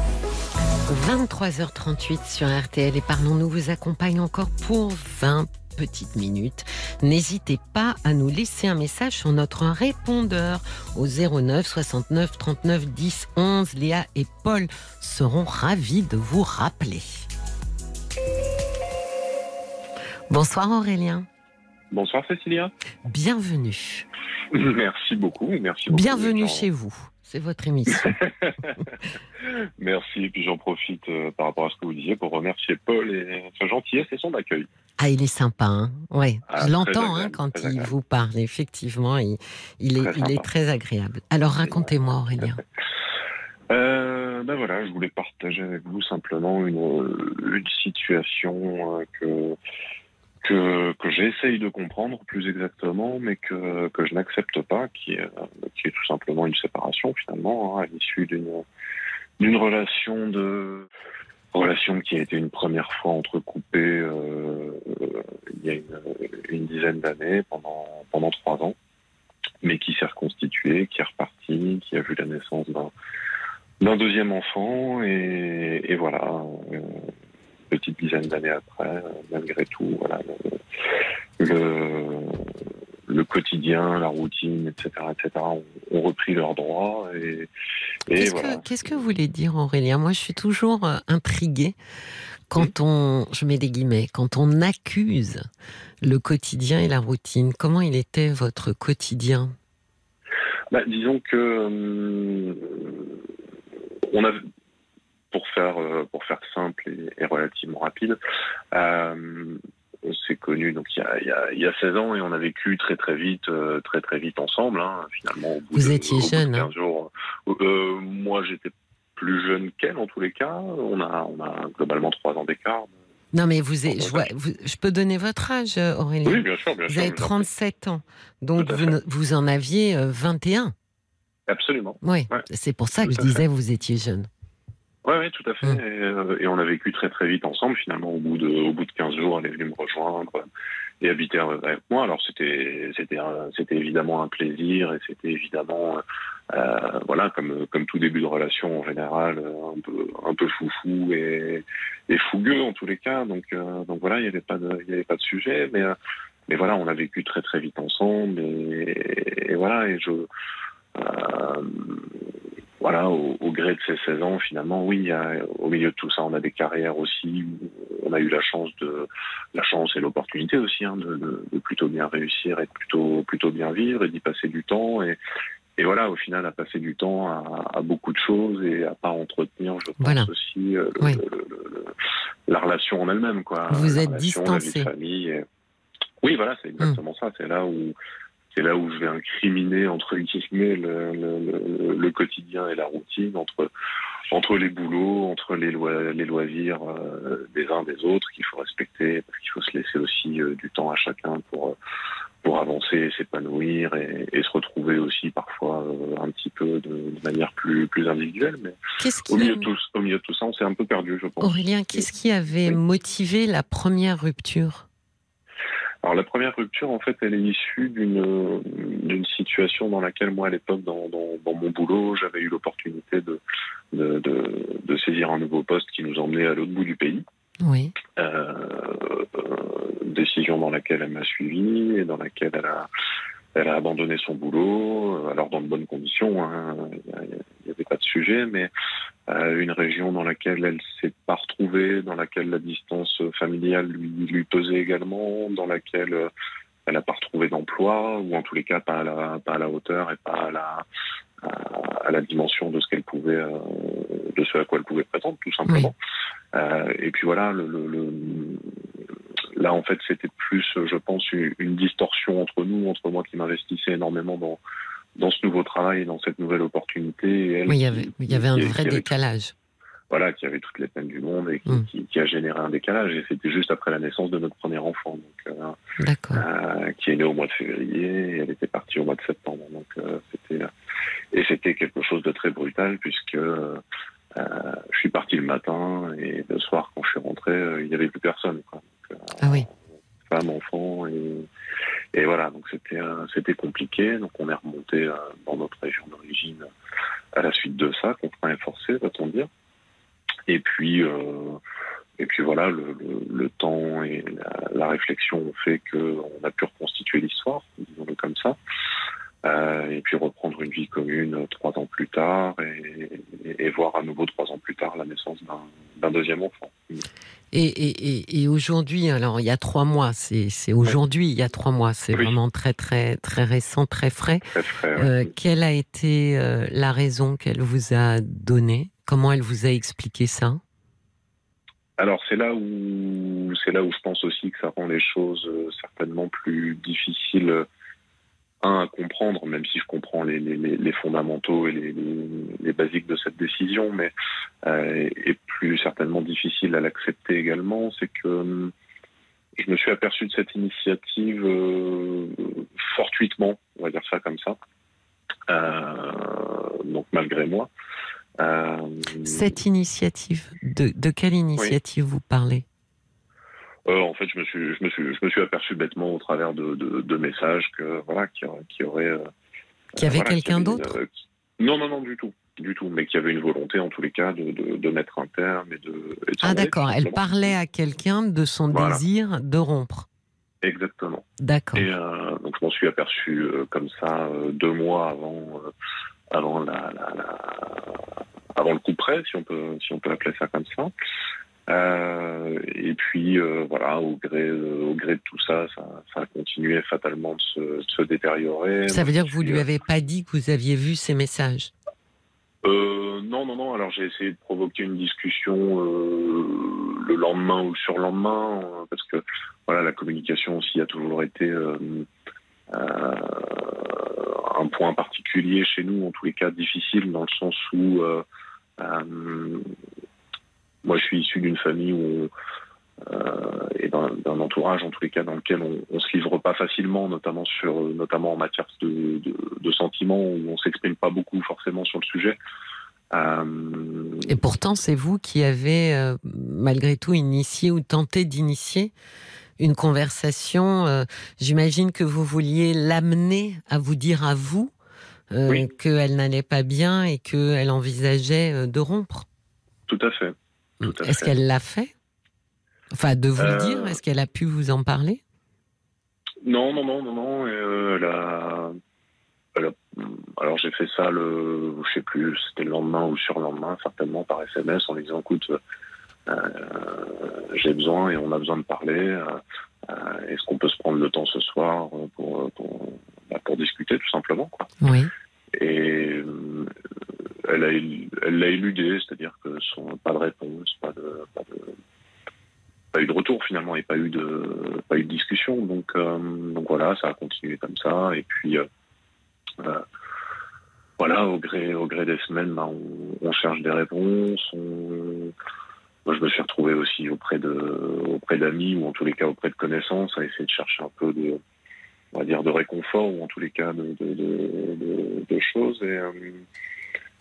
23h38 sur RTL et Parlons-nous vous accompagne encore pour 20 petites minutes. N'hésitez pas à nous laisser un message sur notre répondeur au 09 69 39 10 11. Léa et Paul seront ravis de vous rappeler. Bonsoir Aurélien. Bonsoir Cécilia. Bienvenue. Merci beaucoup. Merci beaucoup. Bienvenue chez vous. C'est votre émission. Merci. Et puis j'en profite euh, par rapport à ce que vous disiez pour remercier Paul et sa gentillesse et son accueil. Ah, il est sympa, hein ouais. Ah, Je l'entends hein, quand il agréable. vous parle. Effectivement, il, il est, Très il est sympa. très agréable. Alors racontez-moi, Aurélien. Euh, ben voilà, je voulais partager avec vous simplement une, une situation euh, que que, que j'essaye de comprendre plus exactement, mais que, que je n'accepte pas, qui est, qui est tout simplement une séparation finalement, hein, à l'issue d'une relation de relation qui a été une première fois entrecoupée euh, il y a une, une dizaine d'années pendant pendant trois ans, mais qui s'est reconstituée, qui est repartie, qui a vu la naissance d'un deuxième enfant et, voilà euh, petite dizaine d'années après euh, malgré tout voilà le le quotidien la routine etc etc ont, repris leurs droits et, et Qu'est-ce voilà. que, qu'est-ce que vous voulez dire, Aurélien? Moi, je suis toujours euh, intriguée quand on, je mets des guillemets, quand on accuse le quotidien et la routine. Comment il était votre quotidien? Bah, disons que hum, on a, pour faire euh, pour faire simple et, et relativement rapide, euh, on s'est connus donc il y, a, il, y a, il y a 16 ans et on a vécu très très vite euh, très très vite ensemble. Hein, finalement, au bout Vous de- étiez jeune, 15 hein. jours, euh, moi j'étais plus jeune qu'elle en tous les cas. On a on a globalement trois ans d'écart. Non, mais vous, êtes- Bon, je, vois, vous- je peux donner votre âge, euh, Aurélien Oui, bien sûr, bien Vous sûr. avez je vous en prie. 37 ans, donc vous, en aviez euh, 21. Absolument. Oui, Ouais, c'est pour ça que je à fait. disais vous étiez jeune. Oui, ouais, tout à fait. Mm. Et, euh, et on a vécu très très vite ensemble. Finalement, au bout de au bout de 15 jours, elle est venue me rejoindre et habiter avec moi. Alors c'était c'était c'était évidemment un plaisir et c'était évidemment euh, voilà comme comme tout début de relation en général un peu un peu foufou et, et fougueux en tous les cas. Donc euh, donc voilà, il y avait pas de il y avait pas de sujet, mais mais voilà, on a vécu très très vite ensemble et, et voilà et je voilà, au, au gré de ces 16 ans, finalement, oui, au milieu de tout ça, on a des carrières aussi. où On a eu la chance de, la chance et l'opportunité aussi hein, de, de- de plutôt bien réussir et de plutôt, plutôt bien vivre et d'y passer du temps. Et, et voilà, au final, à passer du temps à, à beaucoup de choses et à pas entretenir, je pense Voilà. aussi euh, le- Oui. le- le- la relation en elle-même, quoi. Vous La êtes relation, la vie de distancé. famille. et- Oui, voilà, c'est exactement ça. C'est là où c'est là où je vais incriminer entre guillemets le, le, quotidien et la routine entre entre les boulots, entre les, loi- les loisirs euh, des uns des autres qu'il faut respecter parce qu'il faut se laisser aussi euh, du temps à chacun pour euh, pour avancer, s'épanouir et, et se retrouver aussi parfois euh, un petit peu de, de manière plus plus individuelle. Mais au milieu de tout, au milieu de tout ça, on s'est un peu perdu, je pense. Aurélien, qu'est-ce qui avait Oui. motivé la première rupture? Alors la première rupture, en fait, elle est issue d'une d'une situation dans laquelle moi, à l'époque, dans, dans, dans mon boulot, j'avais eu l'opportunité de, de, de, de saisir un nouveau poste qui nous emmenait à l'autre bout du pays. Oui. Euh, euh, décision dans laquelle elle m'a suivi et dans laquelle elle a, elle a abandonné son boulot, euh, alors dans de bonnes conditions, hein, il n'y avait pas de sujet, mais euh, une région dans laquelle elle s'est pas retrouvée, dans laquelle la distance familiale lui, lui pesait également, dans laquelle euh, elle n'a pas retrouvé d'emploi, ou en tous les cas pas à la, pas à la hauteur et pas à la, à, à la dimension de ce qu'elle pouvait, euh, de ce à quoi elle pouvait prétendre, tout simplement. Et puis voilà, le, le, le- là en fait c'était plus, je pense, une, distorsion entre nous, entre moi qui m'investissais énormément dans dans ce nouveau travail et dans cette nouvelle opportunité. Et elle Oui, il y qui- avait, il y avait un vrai avait- décalage. voilà, qui avait toutes les peines du monde et qui, Mm. qui, qui a généré un décalage. Et c'était juste après la naissance de notre premier enfant, donc, euh, euh, qui est né au mois de février et elle était partie au mois de septembre. Donc euh, c'était et c'était quelque chose de très brutal puisque euh, euh, je suis parti le matin et le soir quand je suis rentré, euh, il n'y avait plus personne. Quoi. Ah oui. Femme, enfant et, voilà. Donc c'était compliqué. Donc on est remonté euh, dans notre région d'origine à la suite de ça, contraint et forcé, va-t-on dire. Et puis, euh, et puis voilà, le, temps et la, la réflexion ont fait qu'on a pu reconstituer l'histoire, disons-le comme ça, Euh, et puis reprendre une vie commune trois ans plus tard et, et- et voir à nouveau trois ans plus tard la naissance d'un deuxième enfant. Et, aujourd'hui, alors il y a trois mois, c'est aujourd'hui, il y a trois mois, c'est Oui. vraiment très très très récent, très frais. Très frais. ouais. Euh, quelle a été euh, la raison qu'elle vous a donnée? Comment elle vous a expliqué ça? Alors c'est là où c'est là où je pense aussi que ça rend les choses certainement plus difficiles un à comprendre, même si je comprends les, les, les- les fondamentaux et les, basiques de cette décision, mais euh, et plus certainement difficile à l'accepter également, c'est que hum, je me suis aperçu de cette initiative euh, fortuitement, on va dire ça comme ça, Euh, donc malgré moi. Euh, Cette initiative, de, de quelle initiative vous parlez? Euh, en fait, je me suis, je me suis, je me suis aperçu bêtement au travers de, de, de messages que voilà, qui, qui aurait, euh, Qu'il y avait voilà, quelqu'un d'autre euh, qui- Non, non, non, du tout, du tout, mais qu'il y avait une volonté en tous les cas de, de, de mettre un terme et de. et Ah d'accord, elle parlait à quelqu'un de son Voilà. désir de rompre. Exactement. D'accord. Et euh, donc je m'en suis aperçu comme ça deux mois avant, avant la, la, la- avant le coup près, si on peut, si on peut appeler ça comme ça. Euh, et puis euh, voilà, au gré, euh, au gré de tout ça, ça, ça a continué fatalement de se, de se détériorer. Ça veut dire que vous Puis, lui avez pas dit que vous aviez vu ces messages? Euh, non, non, non. Alors j'ai essayé de provoquer une discussion le lendemain ou le surlendemain, parce que voilà, la communication aussi a toujours été un point particulier chez nous, en tous les cas difficile, dans le sens où moi je suis issu d'une famille où on, euh, et d'un entourage en tous les cas dans lequel on, on se livre pas facilement, notamment sur, notamment en matière de, de, de sentiments où on s'exprime pas beaucoup forcément sur le sujet. Euh, Et pourtant, c'est vous qui avez, euh, malgré tout, initié ou tenté d'initier une conversation. euh, J'imagine que vous vouliez l'amener à vous dire à vous euh, Oui. qu'elle n'allait pas bien et qu'elle envisageait euh, de rompre. tout à fait. Est-ce qu'elle l'a fait? Enfin, de vous le Euh, dire, est-ce qu'elle a pu vous en parler? Non, non, non, non, non. euh, elle a- elle a- alors j'ai fait ça le, je sais plus, c'était le lendemain ou le surlendemain, certainement par SMS, en lui disant écoute, euh, j'ai besoin et on a besoin de parler. euh, Est-ce qu'on peut se prendre le temps ce soir pour pour, bah, pour discuter tout simplement quoi. Oui. Et euh, elle l'a éludé, c'est-à-dire que son, pas de réponse, pas de, pas eu de retour finalement et pas eu de pas eu de discussion. Donc euh, voilà, ça a continué comme ça. Et puis euh, euh, voilà, au gré au gré des semaines, bah, on, cherche des réponses. on- Moi, je me suis retrouvé aussi auprès de auprès d'amis ou en tous les cas auprès de connaissances à essayer de chercher un peu de on va dire de réconfort ou en tous les cas de de, choses et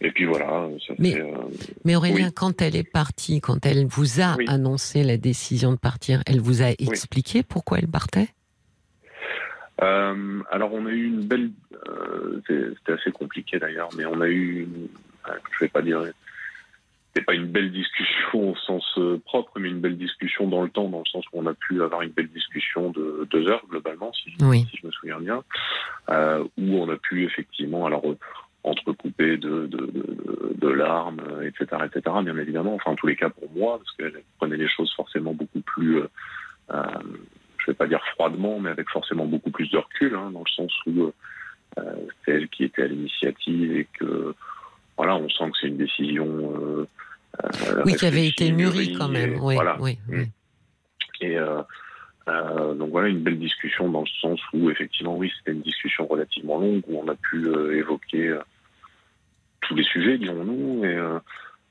et puis voilà, ça Mais- fait. euh, Mais Aurélien, Oui. quand elle est partie, quand elle vous a Oui. annoncé la décision de partir, elle vous a expliqué pourquoi elle partait? Euh, alors on a eu une belle, euh, c'était assez compliqué d'ailleurs, mais on a eu, une, je vais pas dire, c'est pas une belle discussion au sens propre, mais une belle discussion dans le temps, dans le sens où on a pu avoir une belle discussion de deux heures globalement, si, si je me souviens bien, où on a pu effectivement, alors entrecouper de, de, de, de larmes, euh, etc., etc., bien évidemment, enfin en tous les cas pour moi, parce qu'elle prenait les choses forcément beaucoup plus, euh, euh, je vais pas dire froidement, mais avec forcément beaucoup plus de recul, hein, dans le sens où euh, c'est elle qui était à l'initiative et que voilà, on sent que c'est une décision. Euh, euh, Oui, qui avait été mûrie quand même. Oui, voilà. oui, Mm. oui. Et euh, euh, donc voilà, une belle discussion dans le sens où effectivement, oui, c'était une discussion relativement longue où on a pu euh, évoquer euh, tous les sujets, dirons-nous. Et, euh,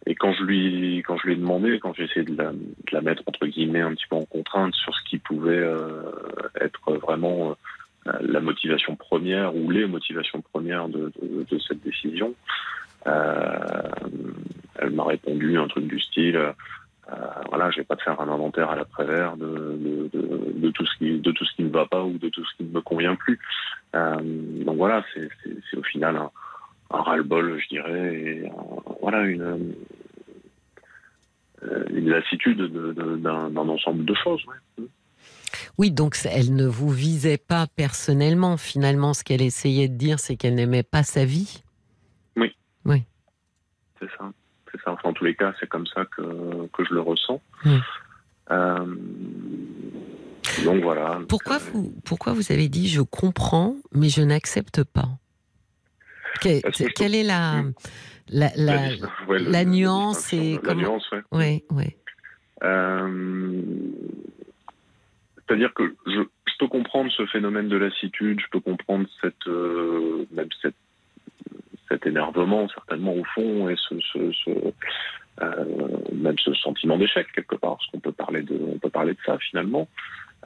et quand je lui, quand je lui ai demandé, quand j'ai essayé de la, mettre entre guillemets un petit peu en contrainte sur ce qui pouvait être vraiment la motivation première ou les motivations premières de, cette décision, elle m'a répondu un truc du style. Euh, voilà, je vais pas te faire un inventaire à l'après-vert de, de, de, de tout ce qui de tout ce qui ne va pas ou de tout ce qui ne me convient plus. Euh, donc voilà, c'est au final un, un ras-le-bol, je dirais, et un- voilà une euh, une lassitude de- de- d'un ensemble de choses. ouais. Oui, donc elle ne vous visait pas personnellement. Finalement, ce qu'elle essayait de dire, c'est qu'elle n'aimait pas sa vie. C'est ça. C'est ça. Enfin, en tous les cas, c'est comme ça que, que je le ressens. Mm. Euh, donc voilà. Pourquoi Euh, vous, pourquoi vous avez dit je comprends, mais je n'accepte pas? Que- que Quelle est la, Mm. la, la, la, ouais, le- la la nuance et comment- nuance, ouais. ouais, ouais. Euh, C'est-à-dire que je, je peux comprendre ce phénomène de lassitude, je peux comprendre cette, euh, même cette, cet énervement certainement au fond et ce, ce, ce, euh, même ce sentiment d'échec quelque part, parce qu'on peut parler de, on peut parler de ça finalement.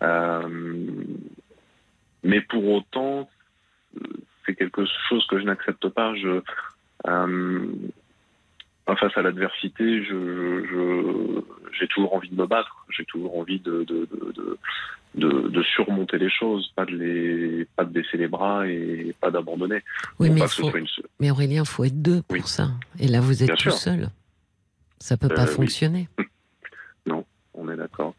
Euh, mais pour autant, euh, c'est quelque chose que je n'accepte pas. Je, face à l'adversité, je, je- j'ai toujours envie de me battre, j'ai toujours envie de, de, de, surmonter les choses, pas de, les, pas de baisser les bras et pas d'abandonner. Oui, Non mais, faut, mais Aurélien, il faut être deux pour ça. Et là, vous êtes tout seul. Ça peut Euh, pas oui. fonctionner. On est d'accord.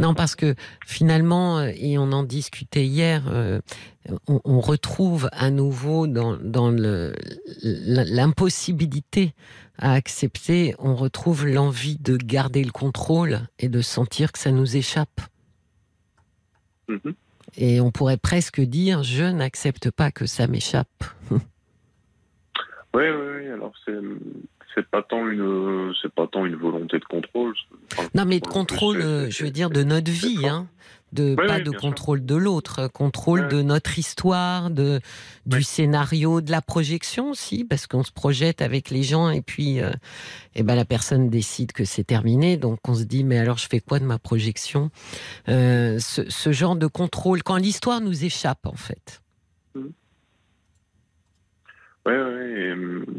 Non, parce que finalement, euh, et on en discutait hier, euh, on, on retrouve à nouveau dans, l'impossibilité à accepter, on retrouve l'envie de garder le contrôle et de sentir que ça nous échappe. Mhm. Et on pourrait presque dire, je n'accepte pas que ça m'échappe. Oui, oui, oui. Alors c'est c'est pas tant une c'est pas tant une volonté de contrôle. Enfin, Non, mais de plus, contrôle, euh, je veux dire, de notre vie, hein. De, Oui, pas oui, de sûr. contrôle de l'autre, euh, contrôle de notre histoire, de, du scénario, de la projection aussi, parce qu'on se projette avec les gens et puis euh, eh ben, la personne décide que c'est terminé, donc on se dit mais alors je fais quoi de ma projection? Euh, ce, ce genre de contrôle, quand l'histoire nous échappe en fait. Oui, oui.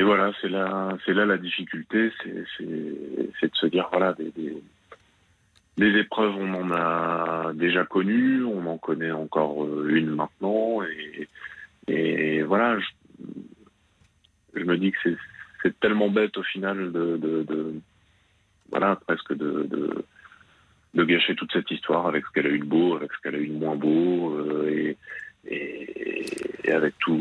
Et, voilà, c'est là, c'est là la difficulté, c'est, de se dire voilà, des, épreuves, on en a déjà connues, on en connaît encore euh, une maintenant, et, voilà, je, me dis que c'est, tellement bête au final de, voilà, presque de, gâcher toute cette histoire avec ce qu'elle a eu de beau, avec ce qu'elle a eu de moins beau, euh, et avec tout,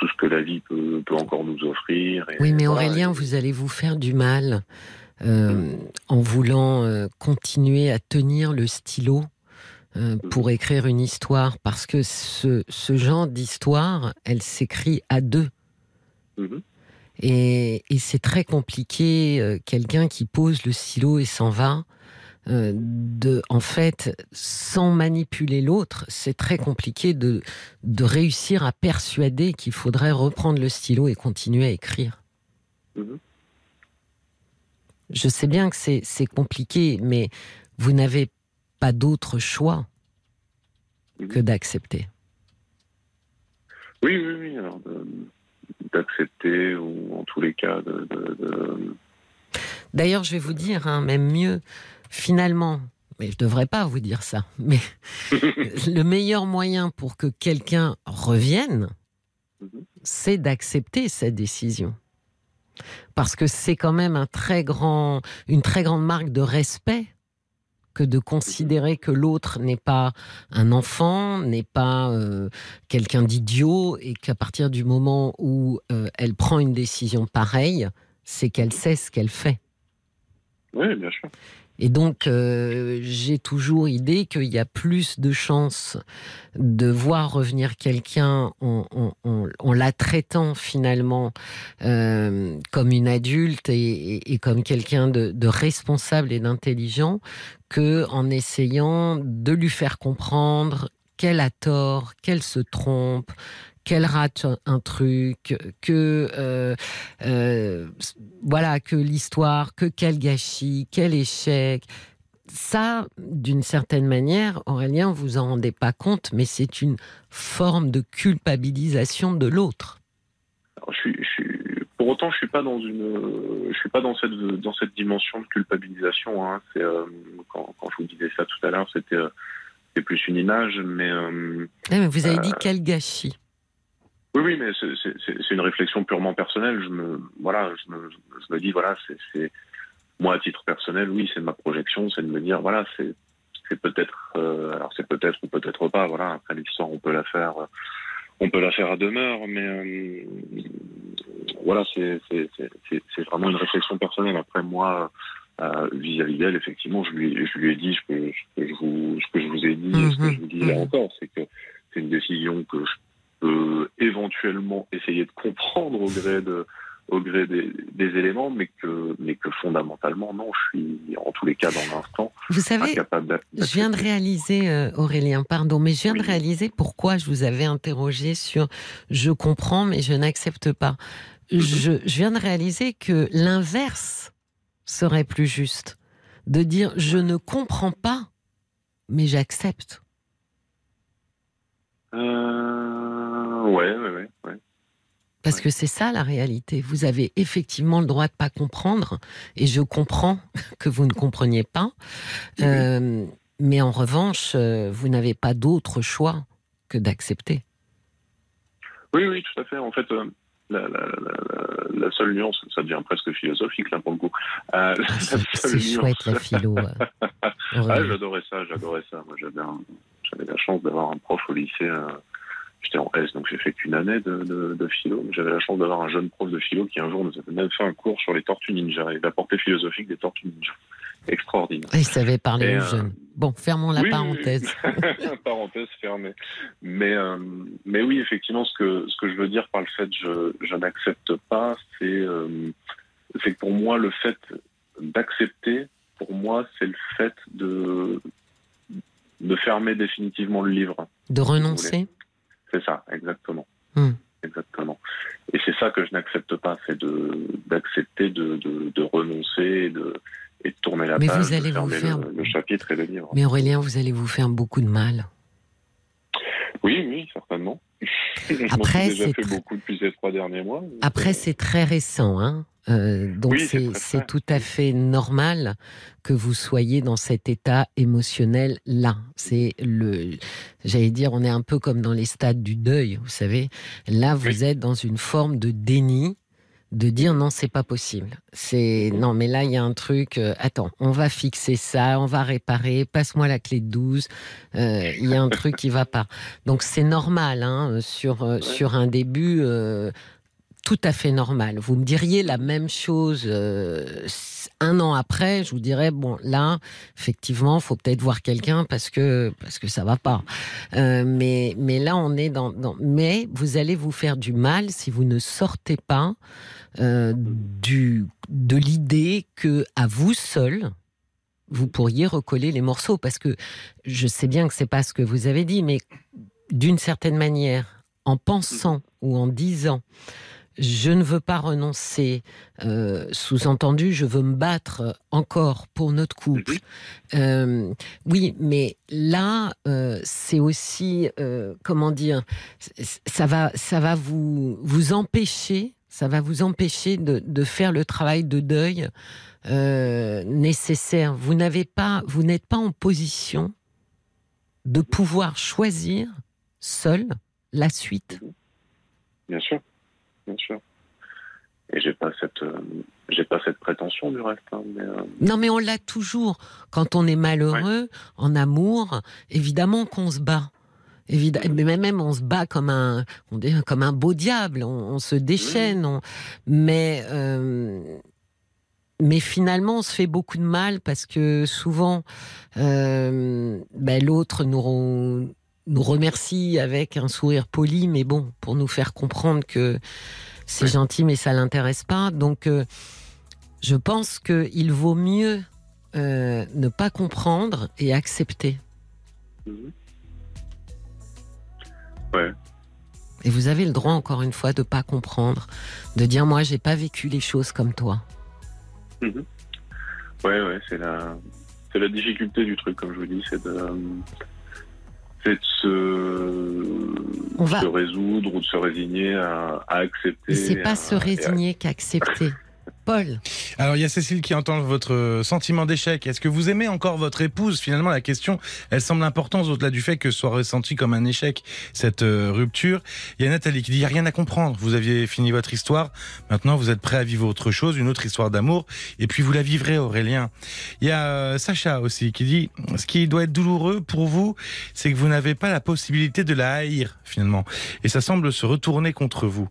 tout ce que la vie peut, peut encore nous offrir. Et Oui, mais voilà, Aurélien, vous allez vous faire du mal euh, en voulant euh, continuer à tenir le stylo euh, pour écrire une histoire, parce que ce, ce genre d'histoire, elle s'écrit à deux. Mhm. Et, et c'est très compliqué, quelqu'un qui pose le stylo et s'en va, euh, de, en fait, sans manipuler l'autre, c'est très compliqué de, de réussir à persuader qu'il faudrait reprendre le stylo et continuer à écrire. Mhm. Je sais bien que c'est compliqué, mais vous n'avez pas d'autre choix que Mhm. d'accepter. Oui, oui, oui. Alors, de- d'accepter, ou en tous les cas, de. de- D'ailleurs, je vais vous dire, hein, même mieux, finalement, mais je ne devrais pas vous dire ça, mais le meilleur moyen pour que quelqu'un revienne, Mhm. c'est d'accepter sa décision. Parce que c'est quand même un très grand, une très grande marque de respect que de considérer que l'autre n'est pas un enfant, n'est pas euh, quelqu'un d'idiot, et qu'à partir du moment où euh, elle prend une décision pareille, c'est qu'elle sait ce qu'elle fait. Oui, bien sûr. Et donc, euh, j'ai toujours idée qu'il y a plus de chances de voir revenir quelqu'un en, la traitant finalement euh, comme une adulte et comme quelqu'un de, de responsable et d'intelligent que en essayant de lui faire comprendre qu'elle a tort, qu'elle se trompe, qu'elle rate un- truc, que euh, euh, voilà, que l'histoire, que quel gâchis, quel échec. Ça, d'une certaine manière, Aurélien, vous en rendez pas compte, mais c'est une forme de culpabilisation de l'autre. Alors, je suis, je suis- pour autant, je suis pas dans une, je suis pas dans cette dans cette dimension de culpabilisation. Hein. C'est euh, quand, quand je vous disais ça tout à l'heure, c'était c'est plus une image, mais euh, Eh, mais vous avez Euh, dit quel gâchis. Oui, oui, mais c'est- une réflexion purement personnelle. Je me, voilà, je me, je me dis, voilà, c'est- moi à titre personnel, oui, c'est ma projection, c'est de me dire, voilà, c'est peut-être, euh, alors c'est peut-être ou peut-être pas, voilà. Après l'histoire, on peut la faire, on peut la faire à demeure, mais euh, voilà, c'est vraiment une réflexion personnelle. Après moi. euh, vis-à-vis d'elle, effectivement, je lui, je lui ai dit ce que, ce que je vous, ce que je vous ai dit, ce que Mhm, je vous dis là mhm. encore, c'est que c'est une décision que je peux éventuellement essayer de comprendre au gré de au gré des, des éléments, mais que mais que fondamentalement non, je suis en tous les cas dans l'instant Vous savez, je viens de réaliser, euh, Aurélien, pardon, mais je viens de réaliser pourquoi je vous avais interrogé sur je comprends, mais je n'accepte pas. Mhm. Je, je viens de réaliser que l'inverse serait plus juste. De dire je ne comprends pas, mais j'accepte. Euh, ouais, ouais, ouais, ouais. Parce que c'est ça la réalité. Vous avez effectivement le droit de pas comprendre, et je comprends que vous ne compreniez pas. Euh, mais en revanche, euh, vous n'avez pas d'autre choix que d'accepter. Oui, oui, tout à fait. En fait, euh, la, la, la, la- la seule nuance, ça devient presque philosophique là pour le coup. Euh, Ah, c'est chouette la philo. Ah, j'adorais ça, j'adorais ça. Moi, j'avais la chance d'avoir un prof au lycée. J'étais en S, donc j'ai fait qu'une année de, de, de philo. J'avais la chance d'avoir un jeune prof de philo qui un jour nous avait même fait un cours sur les tortues ninja et la portée philosophique des tortues ninja. Extraordinaire. Il savait parler aux euh, jeunes. Bon, fermons la Oui, parenthèse. oui. parenthèse fermée. Mais, euh, mais oui, effectivement, ce que, ce que je veux dire par le fait je, je n'accepte pas, c'est, euh, c'est que pour moi, le fait d'accepter, pour moi, c'est le fait de, de fermer définitivement le livre. De renoncer C'est ça, exactement. Hmm. Exactement. Et c'est ça que je n'accepte pas, c'est de, d'accepter de, de, de renoncer et de, et de tourner la Mais page, vous allez de vous faire- le, le chapitre et le livre. Mais Aurélien, vous allez vous faire beaucoup de mal. Oui, oui, certainement. Après, déjà c'est fait tr- beaucoup depuis ces trois derniers mois. donc, Après, c'est très récent, hein. Euh, donc Oui, c'est tout à fait normal que vous soyez dans cet état émotionnel là. C'est le, j'allais dire, on est un peu comme dans les stades du deuil, vous savez. Là, vous Oui. êtes dans une forme de déni, de dire non, c'est pas possible. C'est non, mais là, il y a un truc. euh, attends, on va fixer ça, on va réparer. Passe-moi la clé de 12. Euh, Il y a un truc qui va pas. Donc c'est normal hein, sur euh, sur un début. tout à fait normal. Vous me diriez la même chose un an après, je vous dirais bon là, effectivement, faut peut-être voir quelqu'un parce que parce que ça va pas. Euh, mais mais là, on est dans, dans mais vous allez vous faire du mal si vous ne sortez pas euh, du de l'idée que à vous seul vous pourriez recoller les morceaux. Parce que je sais bien que c'est pas ce que vous avez dit, mais d'une certaine manière, en pensant ou en disant je ne veux pas renoncer, euh, sous-entendu, je veux me battre encore pour notre couple. Euh, oui, mais là, euh, c'est aussi, euh, comment dire, ça va, ça va vous, vous empêcher, ça va vous empêcher de, de faire le travail de deuil euh, nécessaire. Vous n'avez pas, vous n'êtes pas en position de pouvoir choisir seul la suite. Bien sûr, bien sûr. Et j'ai pas cette, euh, j'ai pas cette prétention du reste. hein, mais, euh, Non, mais on l'a toujours. Quand on est malheureux, en amour, évidemment qu'on se bat. Évidemment, mais même on se bat comme un, on dit, comme un beau diable. On, on se déchaîne. on- mais, euh, mais finalement, on se fait beaucoup de mal parce que souvent, euh, ben, l'autre nous, re- nous remercie avec un sourire poli, mais bon, pour nous faire comprendre que c'est gentil, mais ça l'intéresse pas. Donc, euh, je pense qu'il vaut mieux euh, ne pas comprendre et accepter. mhm. Ouais. Et vous avez le droit, encore une fois, de pas comprendre, de dire moi, j'ai pas vécu les choses comme toi. Mhm. Ouais, ouais, c'est la, c'est la difficulté du truc, comme je vous dis, c'est de, c'est de se, On va- se résoudre ou de se résigner à, à accepter. C'est pas à- se à- résigner qu'accepter. Paul. Alors il y a Cécile qui entend votre sentiment d'échec. Est-ce que vous aimez encore votre épouse? Finalement, la question, elle semble importante au-delà du fait que ce soit ressenti comme un échec cette euh, rupture. Il y a Nathalie qui dit il n'y a rien à comprendre. Vous aviez fini votre histoire. Maintenant, vous êtes prêt à vivre autre chose, une autre histoire d'amour. Et puis vous la vivrez, Aurélien. Il y a euh, Sacha aussi qui dit ce qui doit être douloureux pour vous, c'est que vous n'avez pas la possibilité de la haïr finalement. Et ça semble se retourner contre vous.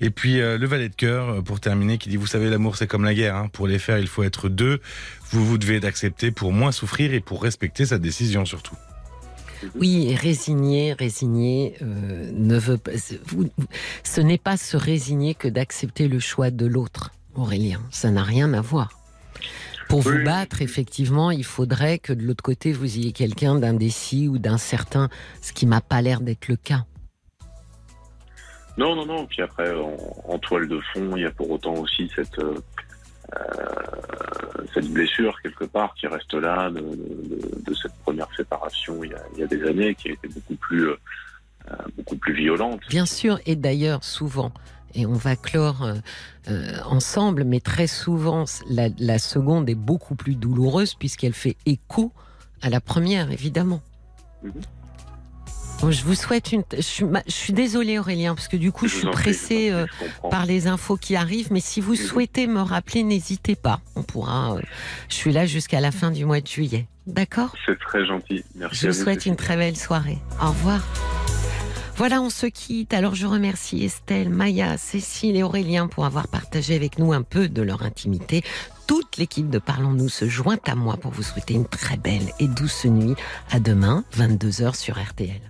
Et puis euh, le valet de cœur pour terminer qui dit vous savez l'amour c'est comme la guerre. Hein. Pour les faire, il faut être deux. Vous vous devez d'accepter pour moins souffrir et pour respecter sa décision surtout. Oui, résigner, résigner euh, ne veut pas. ce n'est pas se résigner que d'accepter le choix de l'autre, Aurélien. Ça n'a rien à voir. Pour vous battre, effectivement, il faudrait que de l'autre côté, vous ayez quelqu'un d'indécis ou d'incertain, ce qui m'a pas l'air d'être le cas. Non, non, non. Puis après, en, toile de fond, il y a pour autant aussi cette, euh, euh, cette blessure quelque part qui reste là de, cette première séparation il y, a, des années, qui a été beaucoup plus, euh, beaucoup plus violente. Bien sûr, et d'ailleurs souvent. Et on va clore ensemble, mais très souvent, la, seconde est beaucoup plus douloureuse puisqu'elle fait écho à la première, évidemment. Je vous souhaite une. Je suis, je suis désolée Aurélien parce que du coup je, suis pressée euh, par les infos qui arrivent. Mais si vous mhm. souhaitez me rappeler, n'hésitez pas. On pourra. Euh, je suis là jusqu'à la fin du mois de juillet. D'accord? C'est très gentil. Merci. Je vous souhaite une très belle soirée. Au revoir. Voilà, on se quitte. Alors je remercie Estelle, Maya, Cécile et Aurélien pour avoir partagé avec nous un peu de leur intimité. Toute l'équipe de Parlons-nous se joint à moi pour vous souhaiter une très belle et douce nuit. À demain, 22h sur RTL.